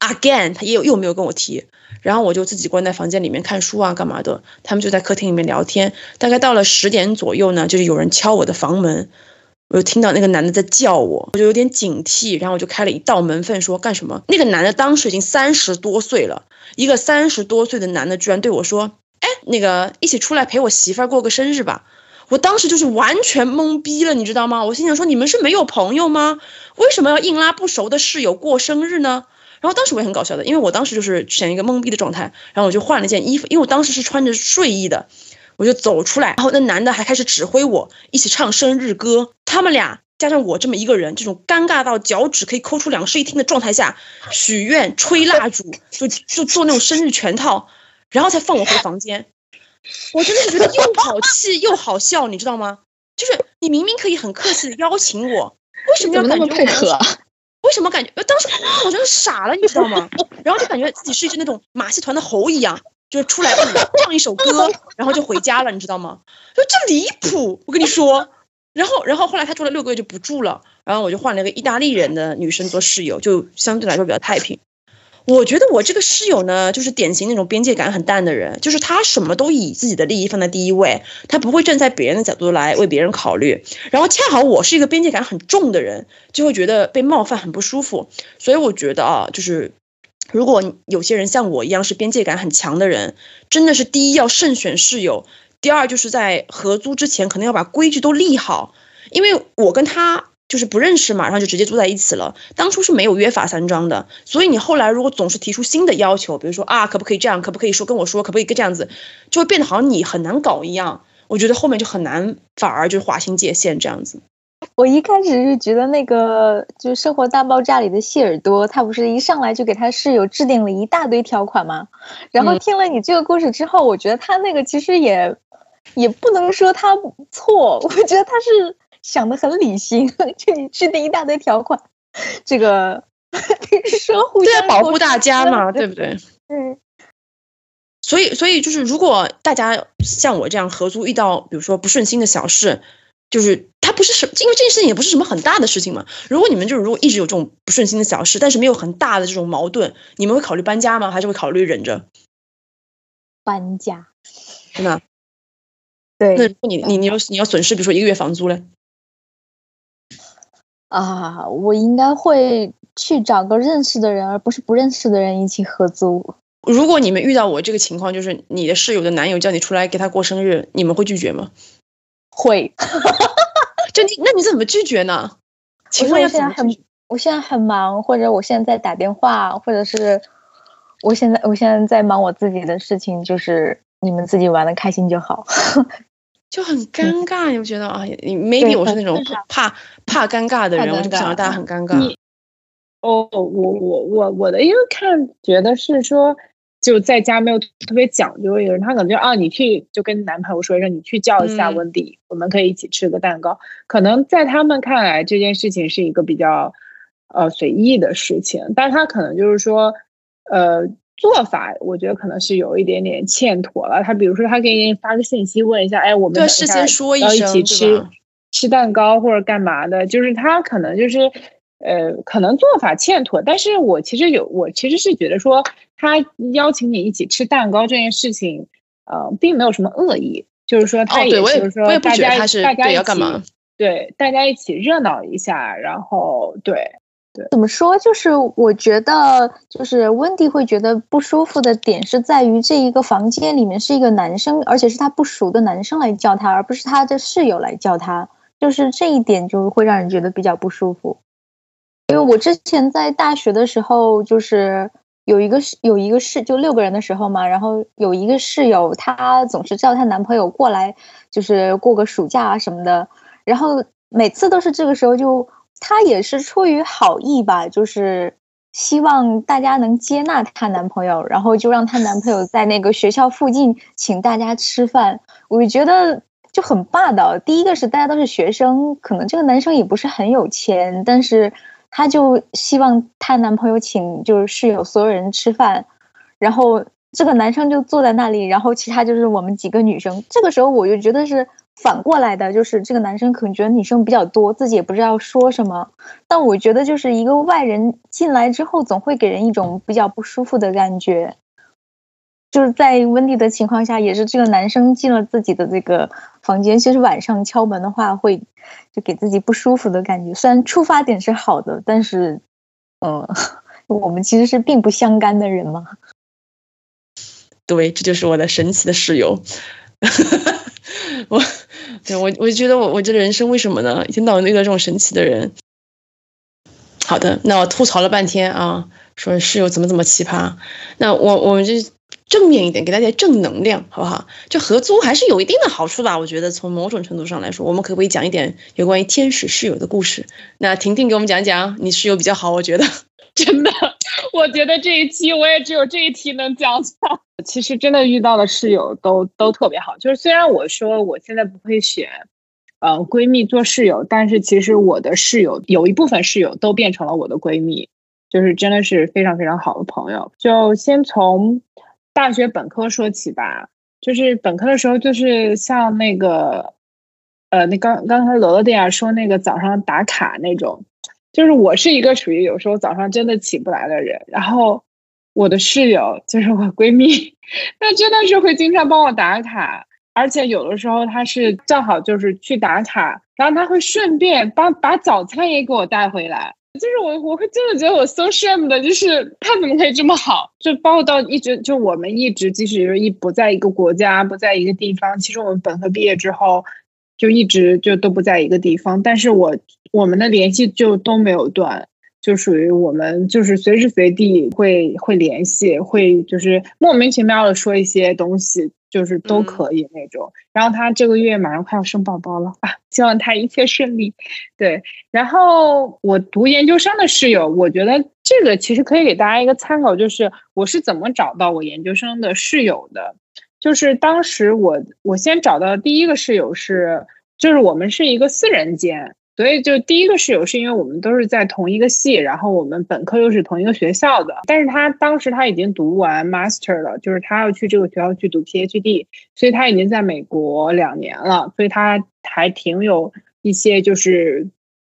Again，她也有又没有跟我提，然后我就自己关在房间里面看书啊，干嘛的。他们就在客厅里面聊天。大概到了十点左右呢，就是有人敲我的房门，我就听到那个男的在叫我，我就有点警惕，然后我就开了一道门缝，说干什么？那个男的当时已经三十多岁了，一个三十多岁的男的居然对我说：“哎，那个一起出来陪我媳妇儿过个生日吧。”我当时就是完全懵逼了，你知道吗？我心想说，你们是没有朋友吗？为什么要硬拉不熟的室友过生日呢？然后当时我也很搞笑的，因为我当时就是选一个懵逼的状态，然后我就换了件衣服，因为我当时是穿着睡衣的，我就走出来，然后那男的还开始指挥我一起唱生日歌，他们俩加上我这么一个人，这种尴尬到脚趾可以抠出两室一厅的状态下，许愿、吹蜡烛，就就做那种生日全套，然后才放我回房间。我真的是觉得又好气又好笑，你知道吗？就是你明明可以很客气的邀请我，为什么要么那么感觉我配合啊？为什么感觉呃当时我真的傻了，你知道吗？然后就感觉自己是一只那种马戏团的猴一样，就是出来唱一首歌，然后就回家了，你知道吗？就这离谱，我跟你说。然后，然后后来他住了六个月就不住了，然后我就换了一个意大利人的女生做室友，就相对来说比较太平。我觉得我这个室友呢，就是典型那种边界感很淡的人，就是他什么都以自己的利益放在第一位，他不会站在别人的角度来为别人考虑。然后恰好我是一个边界感很重的人，就会觉得被冒犯很不舒服。所以我觉得啊，就是如果有些人像我一样是边界感很强的人，真的是第一要慎选室友，第二就是在合租之前可能要把规矩都立好，因为我跟他。就是不认识嘛，然后就直接住在一起了。当初是没有约法三章的，所以你后来如果总是提出新的要求，比如说啊，可不可以这样，可不可以说跟我说，可不可以这样子，就会变得好像你很难搞一样。我觉得后面就很难，反而就是划清界限这样子。我一开始是觉得那个就是《生活大爆炸》里的谢耳朵，他不是一上来就给他室友制定了一大堆条款吗？然后听了你这个故事之后，我觉得他那个其实也也不能说他错，我觉得他是。想的很理性，就你制定一大堆条款，这个说互相保护大家嘛，对不对？嗯。所以，所以就是，如果大家像我这样合租遇到，比如说不顺心的小事，就是它不是什，因为这件事情也不是什么很大的事情嘛。如果你们就是如果一直有这种不顺心的小事，但是没有很大的这种矛盾，你们会考虑搬家吗？还是会考虑忍着？搬家。真的？对。那如果你你你要你要损失，比如说一个月房租嘞？啊，我应该会去找个认识的人，而不是不认识的人一起合租。如果你们遇到我这个情况，就是你的室友的男友叫你出来给他过生日，你们会拒绝吗？会。就你，那你怎么拒绝呢？情况我现在很，我现在很忙，或者我现在在打电话，或者是我现在我现在在忙我自己的事情，就是你们自己玩的开心就好。就很尴尬，你不觉得啊？Maybe 我是那种怕怕尴尬的人，我就不想让大家很尴尬。哦，我我我我的，因为看觉得是说，就在家没有特别讲究一个人，他可能就啊，你去就跟男朋友说一声，你去叫一下温迪，我们可以一起吃个蛋糕。可能在他们看来，这件事情是一个比较呃随意的事情，但他可能就是说，呃。做法我觉得可能是有一点点欠妥了。他比如说，他给你发个信息问一下，哎，我们事先说一声，一起吃吃蛋糕或者干嘛的，就是他可能就是呃，可能做法欠妥。但是我其实有，我其实是觉得说，他邀请你一起吃蛋糕这件事情，呃，并没有什么恶意，就是说他也就是说大家大家要干嘛？对，大家一起热闹一下，然后对。怎么说？就是我觉得，就是温迪会觉得不舒服的点是在于这一个房间里面是一个男生，而且是他不熟的男生来叫他，而不是他的室友来叫他。就是这一点就会让人觉得比较不舒服。因为我之前在大学的时候，就是有一个室有一个室就六个人的时候嘛，然后有一个室友，她总是叫她男朋友过来，就是过个暑假啊什么的，然后每次都是这个时候就。她也是出于好意吧，就是希望大家能接纳她男朋友，然后就让她男朋友在那个学校附近请大家吃饭。我觉得就很霸道。第一个是大家都是学生，可能这个男生也不是很有钱，但是他就希望她男朋友请就是室友所有人吃饭。然后这个男生就坐在那里，然后其他就是我们几个女生。这个时候我就觉得是反过来的，就是这个男生可能觉得女生比较多，自己也不知道说什么。但我觉得就是一个外人进来之后，总会给人一种比较不舒服的感觉。就是在温蒂的情况下，也是这个男生进了自己的这个房间，其实晚上敲门的话，会就给自己不舒服的感觉。虽然出发点是好的，但是，嗯，我们其实是并不相干的人嘛。对，这就是我的神奇的室友。我，对我，我觉得我我这人生为什么呢？一天到晚遇到这种神奇的人。好的，那我吐槽了半天啊，说室友怎么怎么奇葩。那我我们就正面一点，给大家正能量，好不好？就合租还是有一定的好处吧？我觉得从某种程度上来说，我们可不可以讲一点有关于天使室友的故事？那婷婷给我们讲讲，你室友比较好，我觉得。真的，我觉得这一期我也只有这一题能讲讲。其实真的遇到的室友都都特别好，就是虽然我说我现在不会选，呃，闺蜜做室友，但是其实我的室友有一部分室友都变成了我的闺蜜，就是真的是非常非常好的朋友。就先从大学本科说起吧，就是本科的时候，就是像那个，呃，那刚刚才罗罗迪亚说那个早上打卡那种。就是我是一个属于有时候早上真的起不来的人，然后我的室友就是我闺蜜，她真的是会经常帮我打卡，而且有的时候她是正好就是去打卡，然后她会顺便帮把早餐也给我带回来，就是我我会真的觉得我 so shame 的，就是她怎么可以这么好？就包括到一直就我们一直即使就是一不在一个国家，不在一个地方，其实我们本科毕业之后就一直就都不在一个地方，但是我。我们的联系就都没有断，就属于我们就是随时随地会会联系，会就是莫名其妙的说一些东西，就是都可以那种。然后他这个月马上快要生宝宝了啊，希望他一切顺利。对，然后我读研究生的室友，我觉得这个其实可以给大家一个参考，就是我是怎么找到我研究生的室友的。就是当时我我先找到第一个室友是，就是我们是一个四人间。所以，就第一个室友是因为我们都是在同一个系，然后我们本科又是同一个学校的。但是他当时他已经读完 master 了，就是他要去这个学校去读 PhD，所以他已经在美国两年了，所以他还挺有一些就是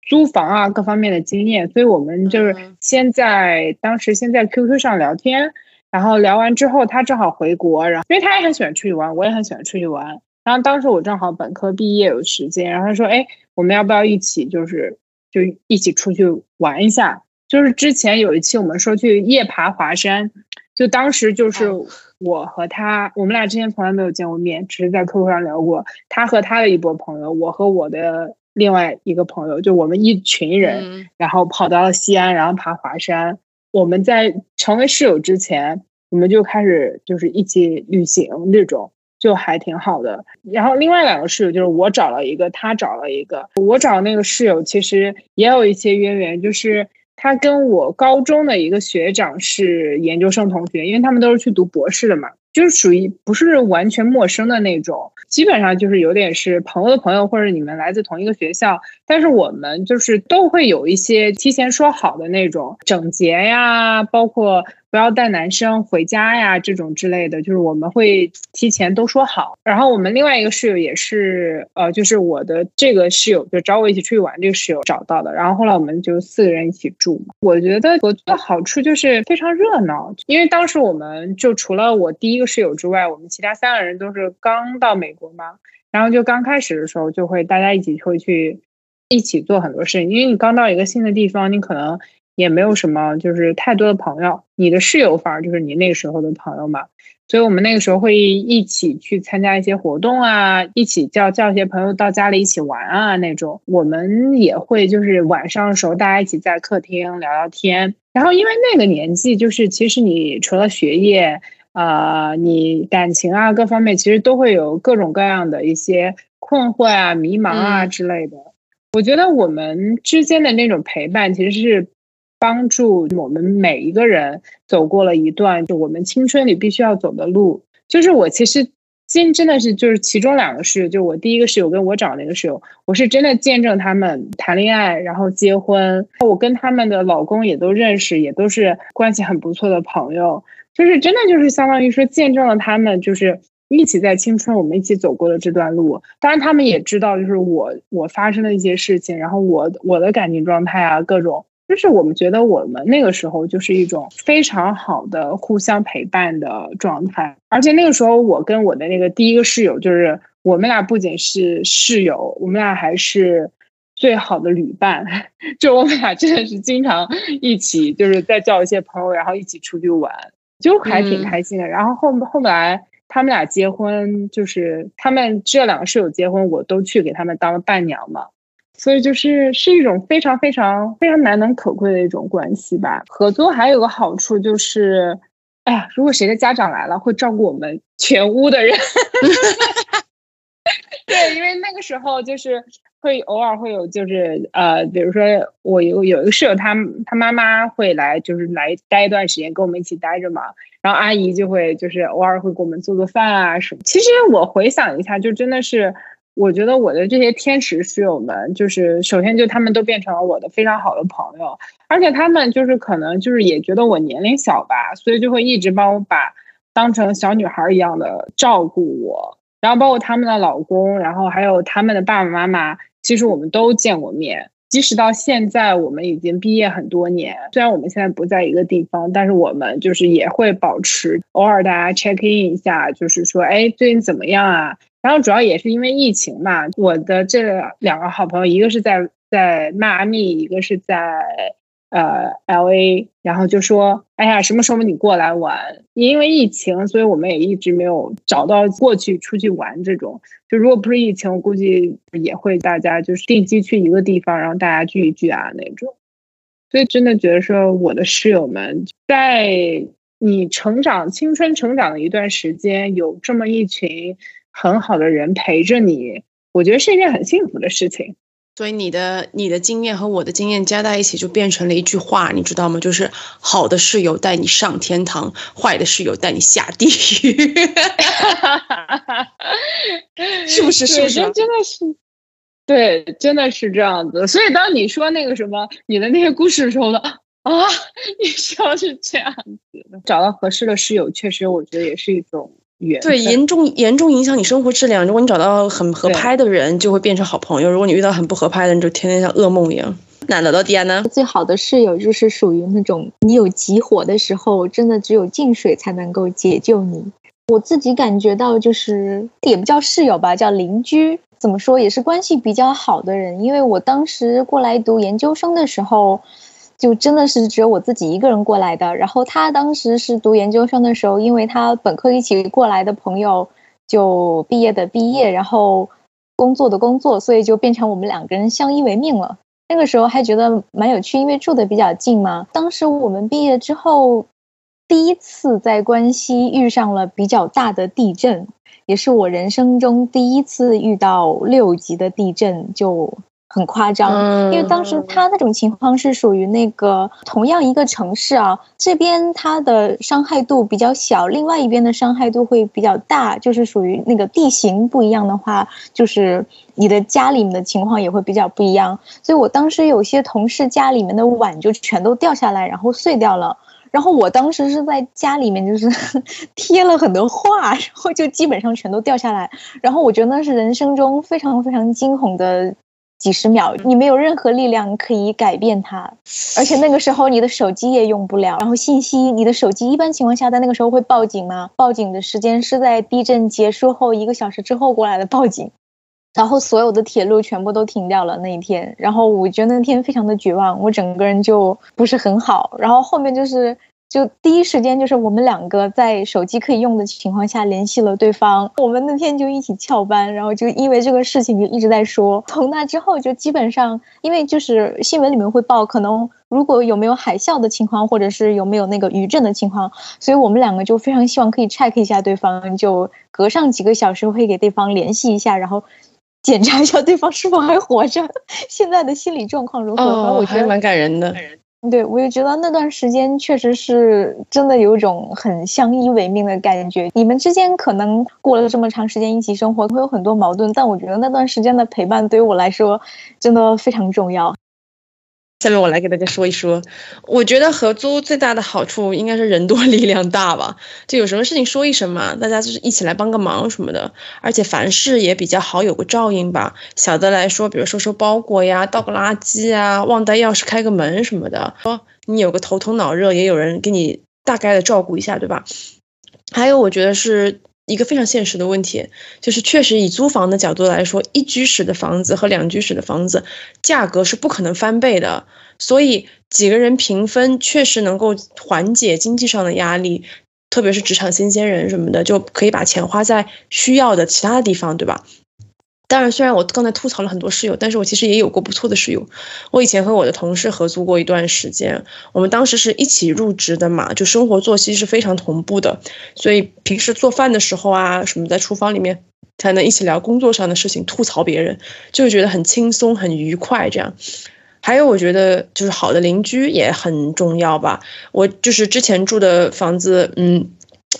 租房啊各方面的经验。所以我们就是先在当时先在 QQ 上聊天，然后聊完之后，他正好回国，然后因为他也很喜欢出去玩，我也很喜欢出去玩。然后当时我正好本科毕业有时间，然后他说：“哎。”我们要不要一起，就是就一起出去玩一下？就是之前有一期我们说去夜爬华山，就当时就是我和他，我们俩之前从来没有见过面，只是在 QQ 上聊过。他和他的一波朋友，我和我的另外一个朋友，就我们一群人，然后跑到了西安，然后爬华山。我们在成为室友之前，我们就开始就是一起旅行那种。就还挺好的，然后另外两个室友就是我找了一个，他找了一个。我找那个室友其实也有一些渊源，就是他跟我高中的一个学长是研究生同学，因为他们都是去读博士的嘛，就是属于不是完全陌生的那种，基本上就是有点是朋友的朋友，或者你们来自同一个学校，但是我们就是都会有一些提前说好的那种整洁呀，包括。不要带男生回家呀，这种之类的，就是我们会提前都说好。然后我们另外一个室友也是，呃，就是我的这个室友，就找我一起出去玩这个室友找到的。然后后来我们就四个人一起住嘛。我觉得我的好处就是非常热闹，因为当时我们就除了我第一个室友之外，我们其他三个人都是刚到美国嘛。然后就刚开始的时候，就会大家一起会去一起做很多事情，因为你刚到一个新的地方，你可能。也没有什么，就是太多的朋友。你的室友反而就是你那个时候的朋友嘛。所以我们那个时候会一起去参加一些活动啊，一起叫叫一些朋友到家里一起玩啊那种。我们也会就是晚上的时候大家一起在客厅聊聊天。然后因为那个年纪，就是其实你除了学业啊，你感情啊各方面其实都会有各种各样的一些困惑啊、迷茫啊之类的。我觉得我们之间的那种陪伴其实是。帮助我们每一个人走过了一段就我们青春里必须要走的路。就是我其实今真的是就是其中两个室友，就我第一个室友跟我找那个室友，我是真的见证他们谈恋爱，然后结婚。我跟他们的老公也都认识，也都是关系很不错的朋友。就是真的就是相当于说见证了他们就是一起在青春我们一起走过的这段路。当然他们也知道就是我我发生的一些事情，然后我我的感情状态啊各种。就是我们觉得我们那个时候就是一种非常好的互相陪伴的状态，而且那个时候我跟我的那个第一个室友，就是我们俩不仅是室友，我们俩还是最好的旅伴，就我们俩真的是经常一起，就是再叫一些朋友，然后一起出去玩，就还挺开心的。然后后后来他们俩结婚，就是他们这两个室友结婚，我都去给他们当了伴娘嘛。所以就是是一种非常非常非常难能可贵的一种关系吧。合租还有个好处就是，哎呀，如果谁的家长来了，会照顾我们全屋的人。对，因为那个时候就是会偶尔会有，就是呃，比如说我有有一个室友，他他妈妈会来，就是来待一段时间，跟我们一起待着嘛。然后阿姨就会就是偶尔会给我们做做饭啊什么。其实我回想一下，就真的是。我觉得我的这些天使室友们，就是首先就他们都变成了我的非常好的朋友，而且他们就是可能就是也觉得我年龄小吧，所以就会一直帮我把当成小女孩一样的照顾我，然后包括他们的老公，然后还有他们的爸爸妈妈，其实我们都见过面，即使到现在我们已经毕业很多年，虽然我们现在不在一个地方，但是我们就是也会保持偶尔大家 check in 一下，就是说，哎，最近怎么样啊？然后主要也是因为疫情嘛，我的这两个好朋友，一个是在在迈阿密，一个是在呃 L A，然后就说，哎呀，什么时候你过来玩？因为疫情，所以我们也一直没有找到过去出去玩这种。就如果不是疫情，我估计也会大家就是定期去一个地方，然后大家聚一聚啊那种。所以真的觉得说，我的室友们在你成长青春成长的一段时间，有这么一群。很好的人陪着你，我觉得是一件很幸福的事情。所以你的你的经验和我的经验加在一起，就变成了一句话，你知道吗？就是好的室友带你上天堂，坏的室友带你下地狱。是不是？是不是？真的是，对，真的是这样子。所以当你说那个什么你的那些故事的时候呢？啊，你说是这样子的。找到合适的室友，确实我觉得也是一种。对，严重严重影响你生活质量。如果你找到很合拍的人，就会变成好朋友；如果你遇到很不合拍的人，就天天像噩梦一样。那老到底呢？最好的室友就是属于那种你有急火的时候，真的只有净水才能够解救你。我自己感觉到，就是也不叫室友吧，叫邻居。怎么说，也是关系比较好的人。因为我当时过来读研究生的时候。就真的是只有我自己一个人过来的。然后他当时是读研究生的时候，因为他本科一起过来的朋友就毕业的毕业，然后工作的工作，所以就变成我们两个人相依为命了。那个时候还觉得蛮有趣，因为住的比较近嘛。当时我们毕业之后，第一次在关西遇上了比较大的地震，也是我人生中第一次遇到六级的地震，就。很夸张，因为当时他那种情况是属于那个同样一个城市啊，这边它的伤害度比较小，另外一边的伤害度会比较大，就是属于那个地形不一样的话，就是你的家里面的情况也会比较不一样。所以我当时有些同事家里面的碗就全都掉下来，然后碎掉了，然后我当时是在家里面就是 贴了很多画，然后就基本上全都掉下来，然后我觉得那是人生中非常非常惊恐的。几十秒，你没有任何力量可以改变它，而且那个时候你的手机也用不了，然后信息，你的手机一般情况下在那个时候会报警吗？报警的时间是在地震结束后一个小时之后过来的报警，然后所有的铁路全部都停掉了那一天，然后我觉得那天非常的绝望，我整个人就不是很好，然后后面就是。就第一时间就是我们两个在手机可以用的情况下联系了对方，我们那天就一起翘班，然后就因为这个事情就一直在说。从那之后就基本上，因为就是新闻里面会报，可能如果有没有海啸的情况，或者是有没有那个余震的情况，所以我们两个就非常希望可以 check 一下对方，就隔上几个小时会给对方联系一下，然后检查一下对方是否还活着，现在的心理状况如何。哦，还蛮感人的。对，我也觉得那段时间确实是真的有一种很相依为命的感觉。你们之间可能过了这么长时间一起生活，会有很多矛盾，但我觉得那段时间的陪伴对于我来说真的非常重要。下面我来给大家说一说，我觉得合租最大的好处应该是人多 力量大吧，就有什么事情说一声嘛，大家就是一起来帮个忙什么的，而且凡事也比较好有个照应吧。小的来说，比如收收包裹呀、倒个垃圾啊、忘带钥匙开个门什么的，说你有个头疼脑热，也有人给你大概的照顾一下，对吧？还有，我觉得是。一个非常现实的问题，就是确实以租房的角度来说，一居室的房子和两居室的房子价格是不可能翻倍的，所以几个人平分确实能够缓解经济上的压力，特别是职场新鲜人什么的，就可以把钱花在需要的其他的地方，对吧？当然，虽然我刚才吐槽了很多室友，但是我其实也有过不错的室友。我以前和我的同事合租过一段时间，我们当时是一起入职的嘛，就生活作息是非常同步的，所以平时做饭的时候啊，什么在厨房里面才能一起聊工作上的事情，吐槽别人，就觉得很轻松很愉快。这样，还有我觉得就是好的邻居也很重要吧。我就是之前住的房子，嗯。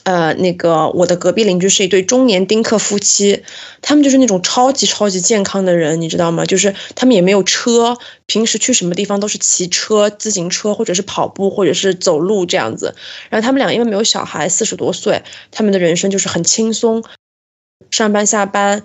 呃，那个我的隔壁邻居是一对中年丁克夫妻，他们就是那种超级超级健康的人，你知道吗？就是他们也没有车，平时去什么地方都是骑车、自行车，或者是跑步，或者是走路这样子。然后他们俩因为没有小孩，四十多岁，他们的人生就是很轻松，上班下班，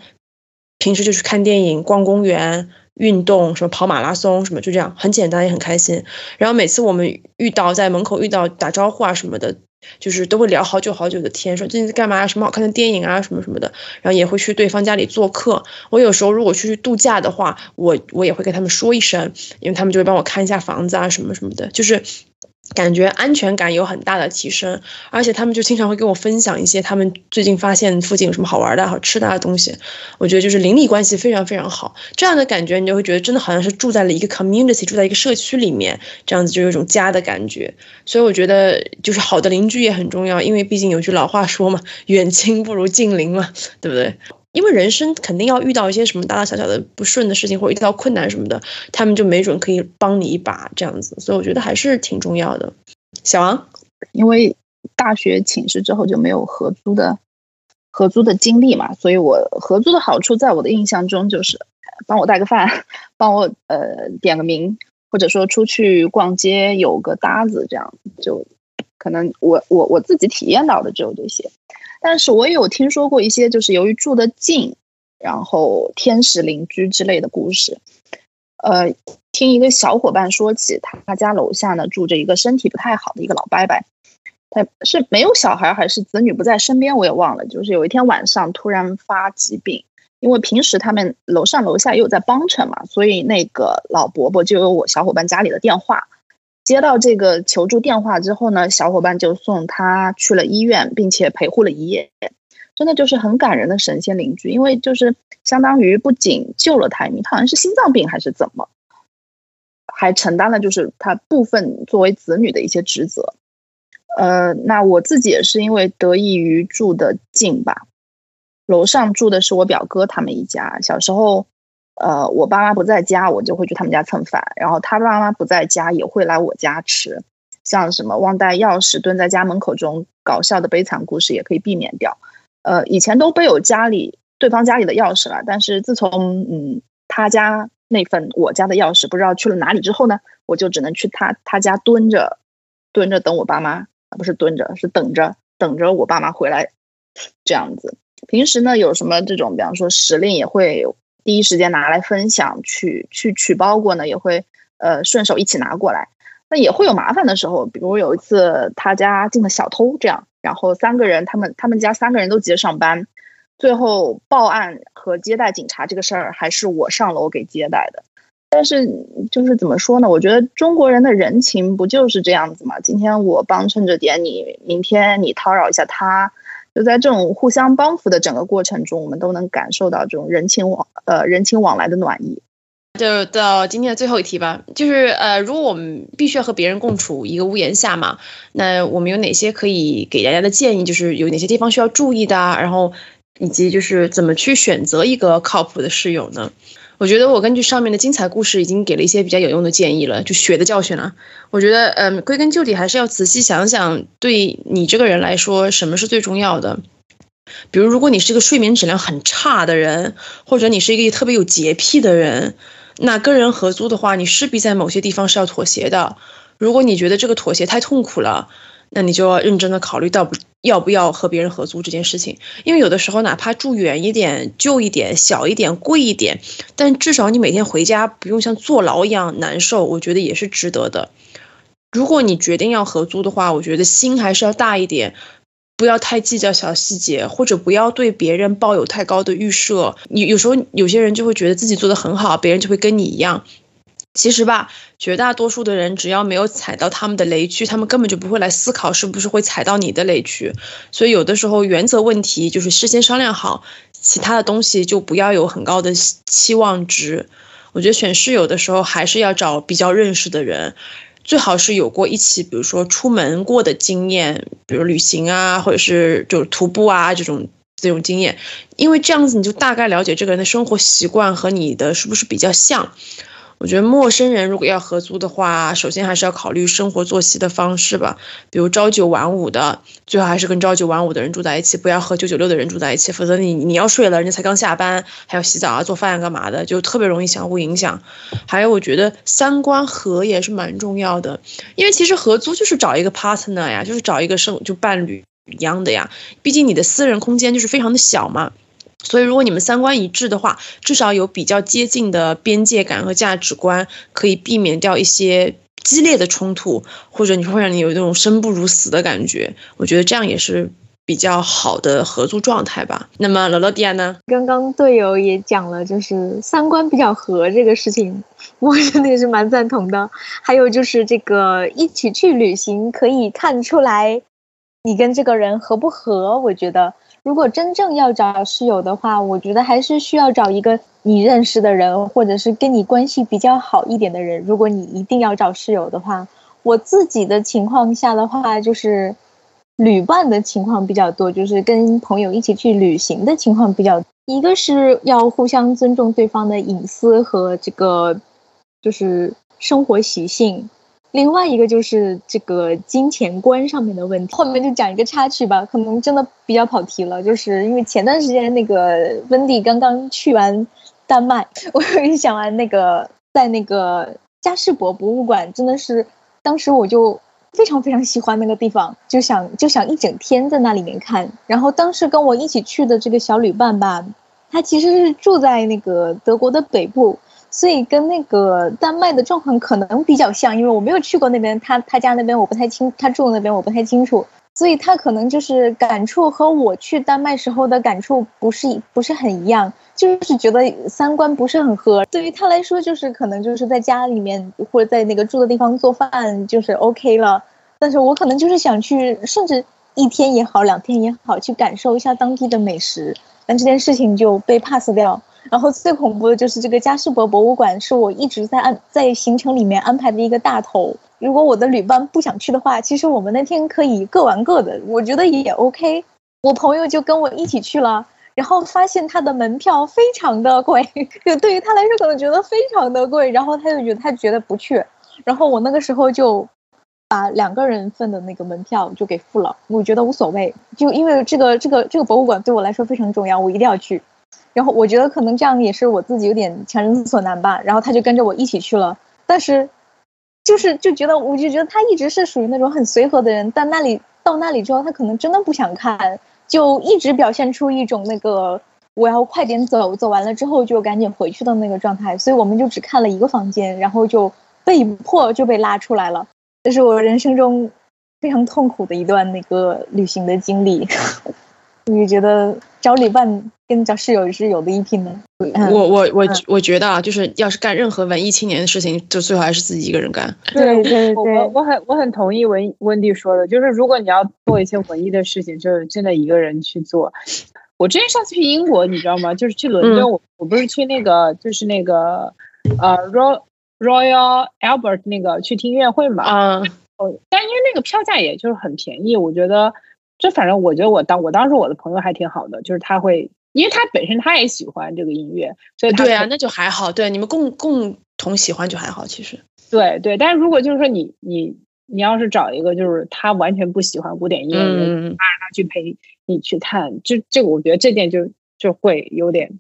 平时就去看电影、逛公园、运动，什么跑马拉松什么，就这样很简单也很开心。然后每次我们遇到在门口遇到打招呼啊什么的。就是都会聊好久好久的天，说最近在干嘛，什么好看的电影啊，什么什么的，然后也会去对方家里做客。我有时候如果去度假的话，我我也会跟他们说一声，因为他们就会帮我看一下房子啊，什么什么的，就是。感觉安全感有很大的提升，而且他们就经常会跟我分享一些他们最近发现附近有什么好玩的好吃的东西。我觉得就是邻里关系非常非常好，这样的感觉你就会觉得真的好像是住在了一个 community，住在一个社区里面，这样子就有一种家的感觉。所以我觉得就是好的邻居也很重要，因为毕竟有句老话说嘛，远亲不如近邻嘛，对不对？因为人生肯定要遇到一些什么大大小小的不顺的事情，或者遇到困难什么的，他们就没准可以帮你一把这样子，所以我觉得还是挺重要的。小王，因为大学寝室之后就没有合租的合租的经历嘛，所以我合租的好处在我的印象中就是帮我带个饭，帮我呃点个名，或者说出去逛街有个搭子，这样就可能我我我自己体验到的只有这些。但是我也有听说过一些，就是由于住得近，然后天使邻居之类的故事。呃，听一个小伙伴说起，他家楼下呢住着一个身体不太好的一个老伯伯，他是没有小孩还是子女不在身边，我也忘了。就是有一天晚上突然发疾病，因为平时他们楼上楼下也有在帮衬嘛，所以那个老伯伯就有我小伙伴家里的电话。接到这个求助电话之后呢，小伙伴就送他去了医院，并且陪护了一夜，真的就是很感人的神仙邻居。因为就是相当于不仅救了他一命，他好像是心脏病还是怎么，还承担了就是他部分作为子女的一些职责。呃，那我自己也是因为得益于住的近吧，楼上住的是我表哥他们一家，小时候。呃，我爸妈不在家，我就会去他们家蹭饭。然后他爸妈不在家，也会来我家吃。像什么忘带钥匙蹲在家门口这种搞笑的悲惨故事，也可以避免掉。呃，以前都备有家里对方家里的钥匙了，但是自从嗯他家那份我家的钥匙不知道去了哪里之后呢，我就只能去他他家蹲着，蹲着等我爸妈，不是蹲着，是等着等着我爸妈回来这样子。平时呢，有什么这种，比方说时令也会。第一时间拿来分享，去去取包裹呢，也会呃顺手一起拿过来。那也会有麻烦的时候，比如有一次他家进了小偷，这样，然后三个人，他们他们家三个人都急着上班，最后报案和接待警察这个事儿还是我上楼给接待的。但是就是怎么说呢？我觉得中国人的人情不就是这样子嘛？今天我帮衬着点你，明天你叨扰一下他。就在这种互相帮扶的整个过程中，我们都能感受到这种人情往呃人情往来的暖意。就到今天的最后一题吧，就是呃，如果我们必须要和别人共处一个屋檐下嘛，那我们有哪些可以给大家的建议？就是有哪些地方需要注意的，然后以及就是怎么去选择一个靠谱的室友呢？我觉得我根据上面的精彩故事，已经给了一些比较有用的建议了，就血的教训了。我觉得，嗯，归根究底还是要仔细想想，对你这个人来说，什么是最重要的。比如，如果你是个睡眠质量很差的人，或者你是一个特别有洁癖的人，那跟人合租的话，你势必在某些地方是要妥协的。如果你觉得这个妥协太痛苦了，那你就要认真的考虑到不要不要和别人合租这件事情。因为有的时候哪怕住远一点、旧一点、小一点、贵一点，但至少你每天回家不用像坐牢一样难受，我觉得也是值得的。如果你决定要合租的话，我觉得心还是要大一点。不要太计较小细节，或者不要对别人抱有太高的预设。你有时候有些人就会觉得自己做的很好，别人就会跟你一样。其实吧，绝大多数的人只要没有踩到他们的雷区，他们根本就不会来思考是不是会踩到你的雷区。所以有的时候原则问题就是事先商量好，其他的东西就不要有很高的期望值。我觉得选室友的时候还是要找比较认识的人。最好是有过一起，比如说出门过的经验，比如旅行啊，或者是就是徒步啊这种这种经验，因为这样子你就大概了解这个人的生活习惯和你的是不是比较像。我觉得陌生人如果要合租的话，首先还是要考虑生活作息的方式吧，比如朝九晚五的，最好还是跟朝九晚五的人住在一起，不要和九九六的人住在一起，否则你你要睡了，人家才刚下班，还要洗澡啊、做饭啊、干嘛的，就特别容易相互影响。还有，我觉得三观合也是蛮重要的，因为其实合租就是找一个 partner 呀，就是找一个生就伴侣一样的呀，毕竟你的私人空间就是非常的小嘛。所以，如果你们三观一致的话，至少有比较接近的边界感和价值观，可以避免掉一些激烈的冲突，或者你会让你有那种生不如死的感觉。我觉得这样也是比较好的合租状态吧。那么，罗罗迪亚呢？刚刚队友也讲了，就是三观比较合这个事情，我真的也是蛮赞同的。还有就是这个一起去旅行，可以看出来你跟这个人合不合。我觉得。如果真正要找室友的话，我觉得还是需要找一个你认识的人，或者是跟你关系比较好一点的人。如果你一定要找室友的话，我自己的情况下的话，就是旅伴的情况比较多，就是跟朋友一起去旅行的情况比较。一个是要互相尊重对方的隐私和这个，就是生活习性。另外一个就是这个金钱观上面的问题，后面就讲一个插曲吧，可能真的比较跑题了，就是因为前段时间那个温蒂刚刚去完丹麦，我一想完那个在那个加士伯博物馆，真的是当时我就非常非常喜欢那个地方，就想就想一整天在那里面看。然后当时跟我一起去的这个小旅伴吧，他其实是住在那个德国的北部。所以跟那个丹麦的状况可能比较像，因为我没有去过那边，他他家那边我不太清，他住那边我不太清楚，所以他可能就是感触和我去丹麦时候的感触不是不是很一样，就是觉得三观不是很合。对于他来说，就是可能就是在家里面或者在那个住的地方做饭就是 OK 了，但是我可能就是想去，甚至一天也好，两天也好，去感受一下当地的美食，但这件事情就被 pass 掉。然后最恐怖的就是这个加士伯博物馆，是我一直在安在行程里面安排的一个大头。如果我的旅伴不想去的话，其实我们那天可以各玩各的，我觉得也 OK。我朋友就跟我一起去了，然后发现他的门票非常的贵，就对于他来说可能觉得非常的贵，然后他就觉得他觉得不去。然后我那个时候就把两个人份的那个门票就给付了，我觉得无所谓，就因为这个这个这个博物馆对我来说非常重要，我一定要去。然后我觉得可能这样也是我自己有点强人所难吧。然后他就跟着我一起去了，但是就是就觉得我就觉得他一直是属于那种很随和的人，但那里到那里之后，他可能真的不想看，就一直表现出一种那个我要快点走，走完了之后就赶紧回去的那个状态。所以我们就只看了一个房间，然后就被迫就被拉出来了。这是我人生中非常痛苦的一段那个旅行的经历。你觉得找旅伴跟找室友是有的一拼的？我我我我觉得啊，就是要是干任何文艺青年的事情，就最好还是自己一个人干。对对对，我我很我很同意温温蒂说的，就是如果你要做一些文艺的事情，就是真的一个人去做。我之前上次去英国，你知道吗？就是去伦敦，我我不是去那个就是那个呃 Royal Royal Albert 那个去听音乐会嘛？啊，哦，但因为那个票价也就是很便宜，我觉得。就反正我觉得我当我当时我的朋友还挺好的，就是他会，因为他本身他也喜欢这个音乐，所以对啊，那就还好，对你们共共同喜欢就还好，其实对对，但是如果就是说你你你要是找一个就是他完全不喜欢古典音乐的他去陪你去看，就这个我觉得这点就就会有点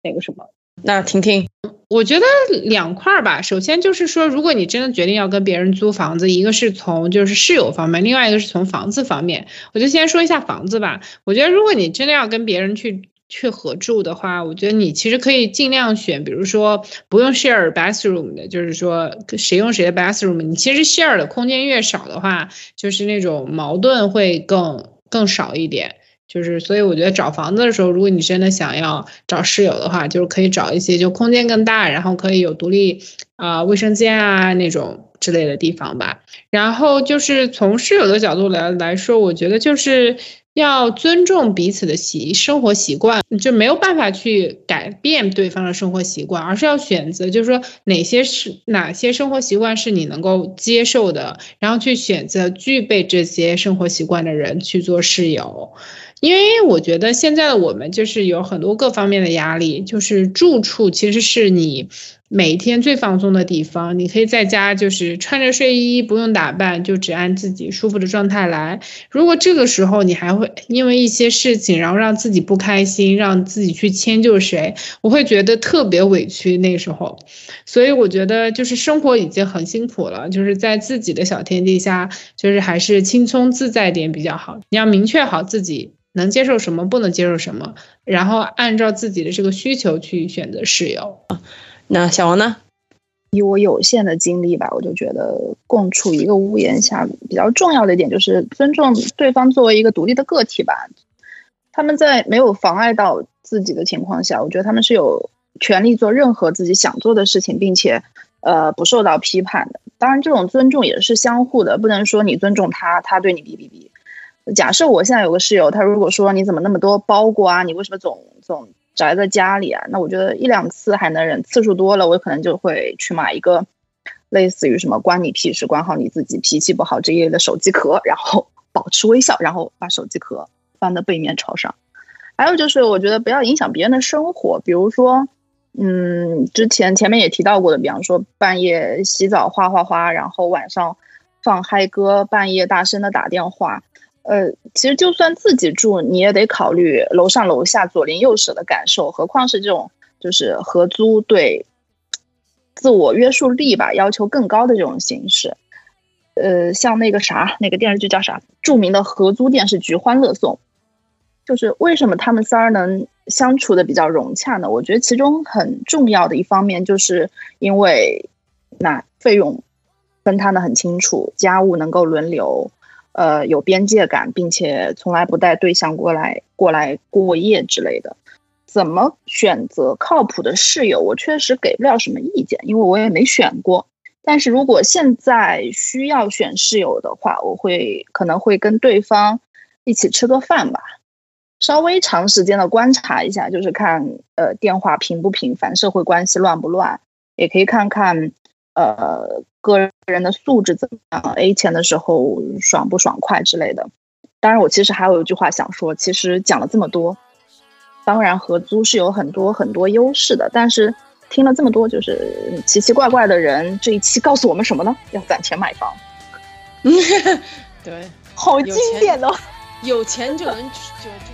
那个什么，那婷婷，我觉得两块儿吧。首先就是说，如果你真的决定要跟别人租房子，一个是从就是室友方面，另外一个是从房子方面。我就先说一下房子吧。我觉得如果你真的要跟别人去去合住的话，我觉得你其实可以尽量选，比如说不用 share bathroom 的，就是说谁用谁的 bathroom。你其实 share 的空间越少的话，就是那种矛盾会更更少一点。就是，所以我觉得找房子的时候，如果你真的想要找室友的话，就是可以找一些就空间更大，然后可以有独立啊卫生间啊那种之类的地方吧。然后就是从室友的角度来来说，我觉得就是要尊重彼此的习生活习惯，就没有办法去改变对方的生活习惯，而是要选择，就是说哪些是哪些生活习惯是你能够接受的，然后去选择具备这些生活习惯的人去做室友。因为我觉得现在的我们就是有很多各方面的压力，就是住处其实是你每天最放松的地方。你可以在家就是穿着睡衣，不用打扮，就只按自己舒服的状态来。如果这个时候你还会因为一些事情，然后让自己不开心，让自己去迁就谁，我会觉得特别委屈。那时候，所以我觉得就是生活已经很辛苦了，就是在自己的小天地下，就是还是轻松自在点比较好。你要明确好自己。能接受什么，不能接受什么，然后按照自己的这个需求去选择室友。那小王呢？以我有限的经历吧，我就觉得共处一个屋檐下，比较重要的一点就是尊重对方作为一个独立的个体吧。他们在没有妨碍到自己的情况下，我觉得他们是有权利做任何自己想做的事情，并且呃不受到批判的。当然，这种尊重也是相互的，不能说你尊重他，他对你哔哔哔。假设我现在有个室友，他如果说你怎么那么多包裹啊？你为什么总总宅在家里啊？那我觉得一两次还能忍，次数多了，我可能就会去买一个类似于什么关你屁事，管好你自己，脾气不好这一类的手机壳，然后 保持微笑，然后把手机壳放在背面朝上。还有就是，我觉得不要影响别人的生活，比如说，嗯，之前前面也提到过的，比方说半夜洗澡哗哗哗，然后晚上放嗨歌，半夜大声的打电话。呃，其实就算自己住，你也得考虑楼上楼下左邻右舍的感受，何况是这种就是合租对自我约束力吧要求更高的这种形式。呃，像那个啥，那个电视剧叫啥？著名的合租电视剧《欢乐颂》，就是为什么他们仨能相处的比较融洽呢？我觉得其中很重要的一方面，就是因为那费用分摊的很清楚，家务能够轮流。呃，有边界感，并且从来不带对象过来过来过夜之类的。怎么选择靠谱的室友？我确实给不了什么意见，因为我也没选过。但是如果现在需要选室友的话，我会可能会跟对方一起吃个饭吧，稍微长时间的观察一下，就是看呃电话频不频繁，社会关系乱不乱，也可以看看。呃，个人的素质怎么样？A 钱的时候爽不爽快之类的。当然，我其实还有一句话想说，其实讲了这么多，当然合租是有很多很多优势的。但是听了这么多，就是奇奇怪怪的人，这一期告诉我们什么呢？要攒钱买房。对，好经典哦！有钱就能就就。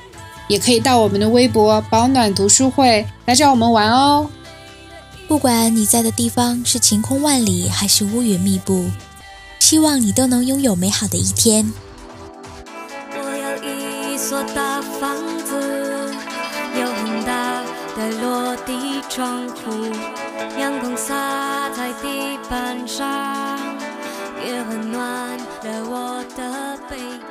也可以到我们的微博“保暖读书会”来找我们玩哦。不管你在的地方是晴空万里还是乌云密布，希望你都能拥有美好的一天。我有一所大房子，有很大的落地窗户，阳光洒在地板上，也温暖了我的被子。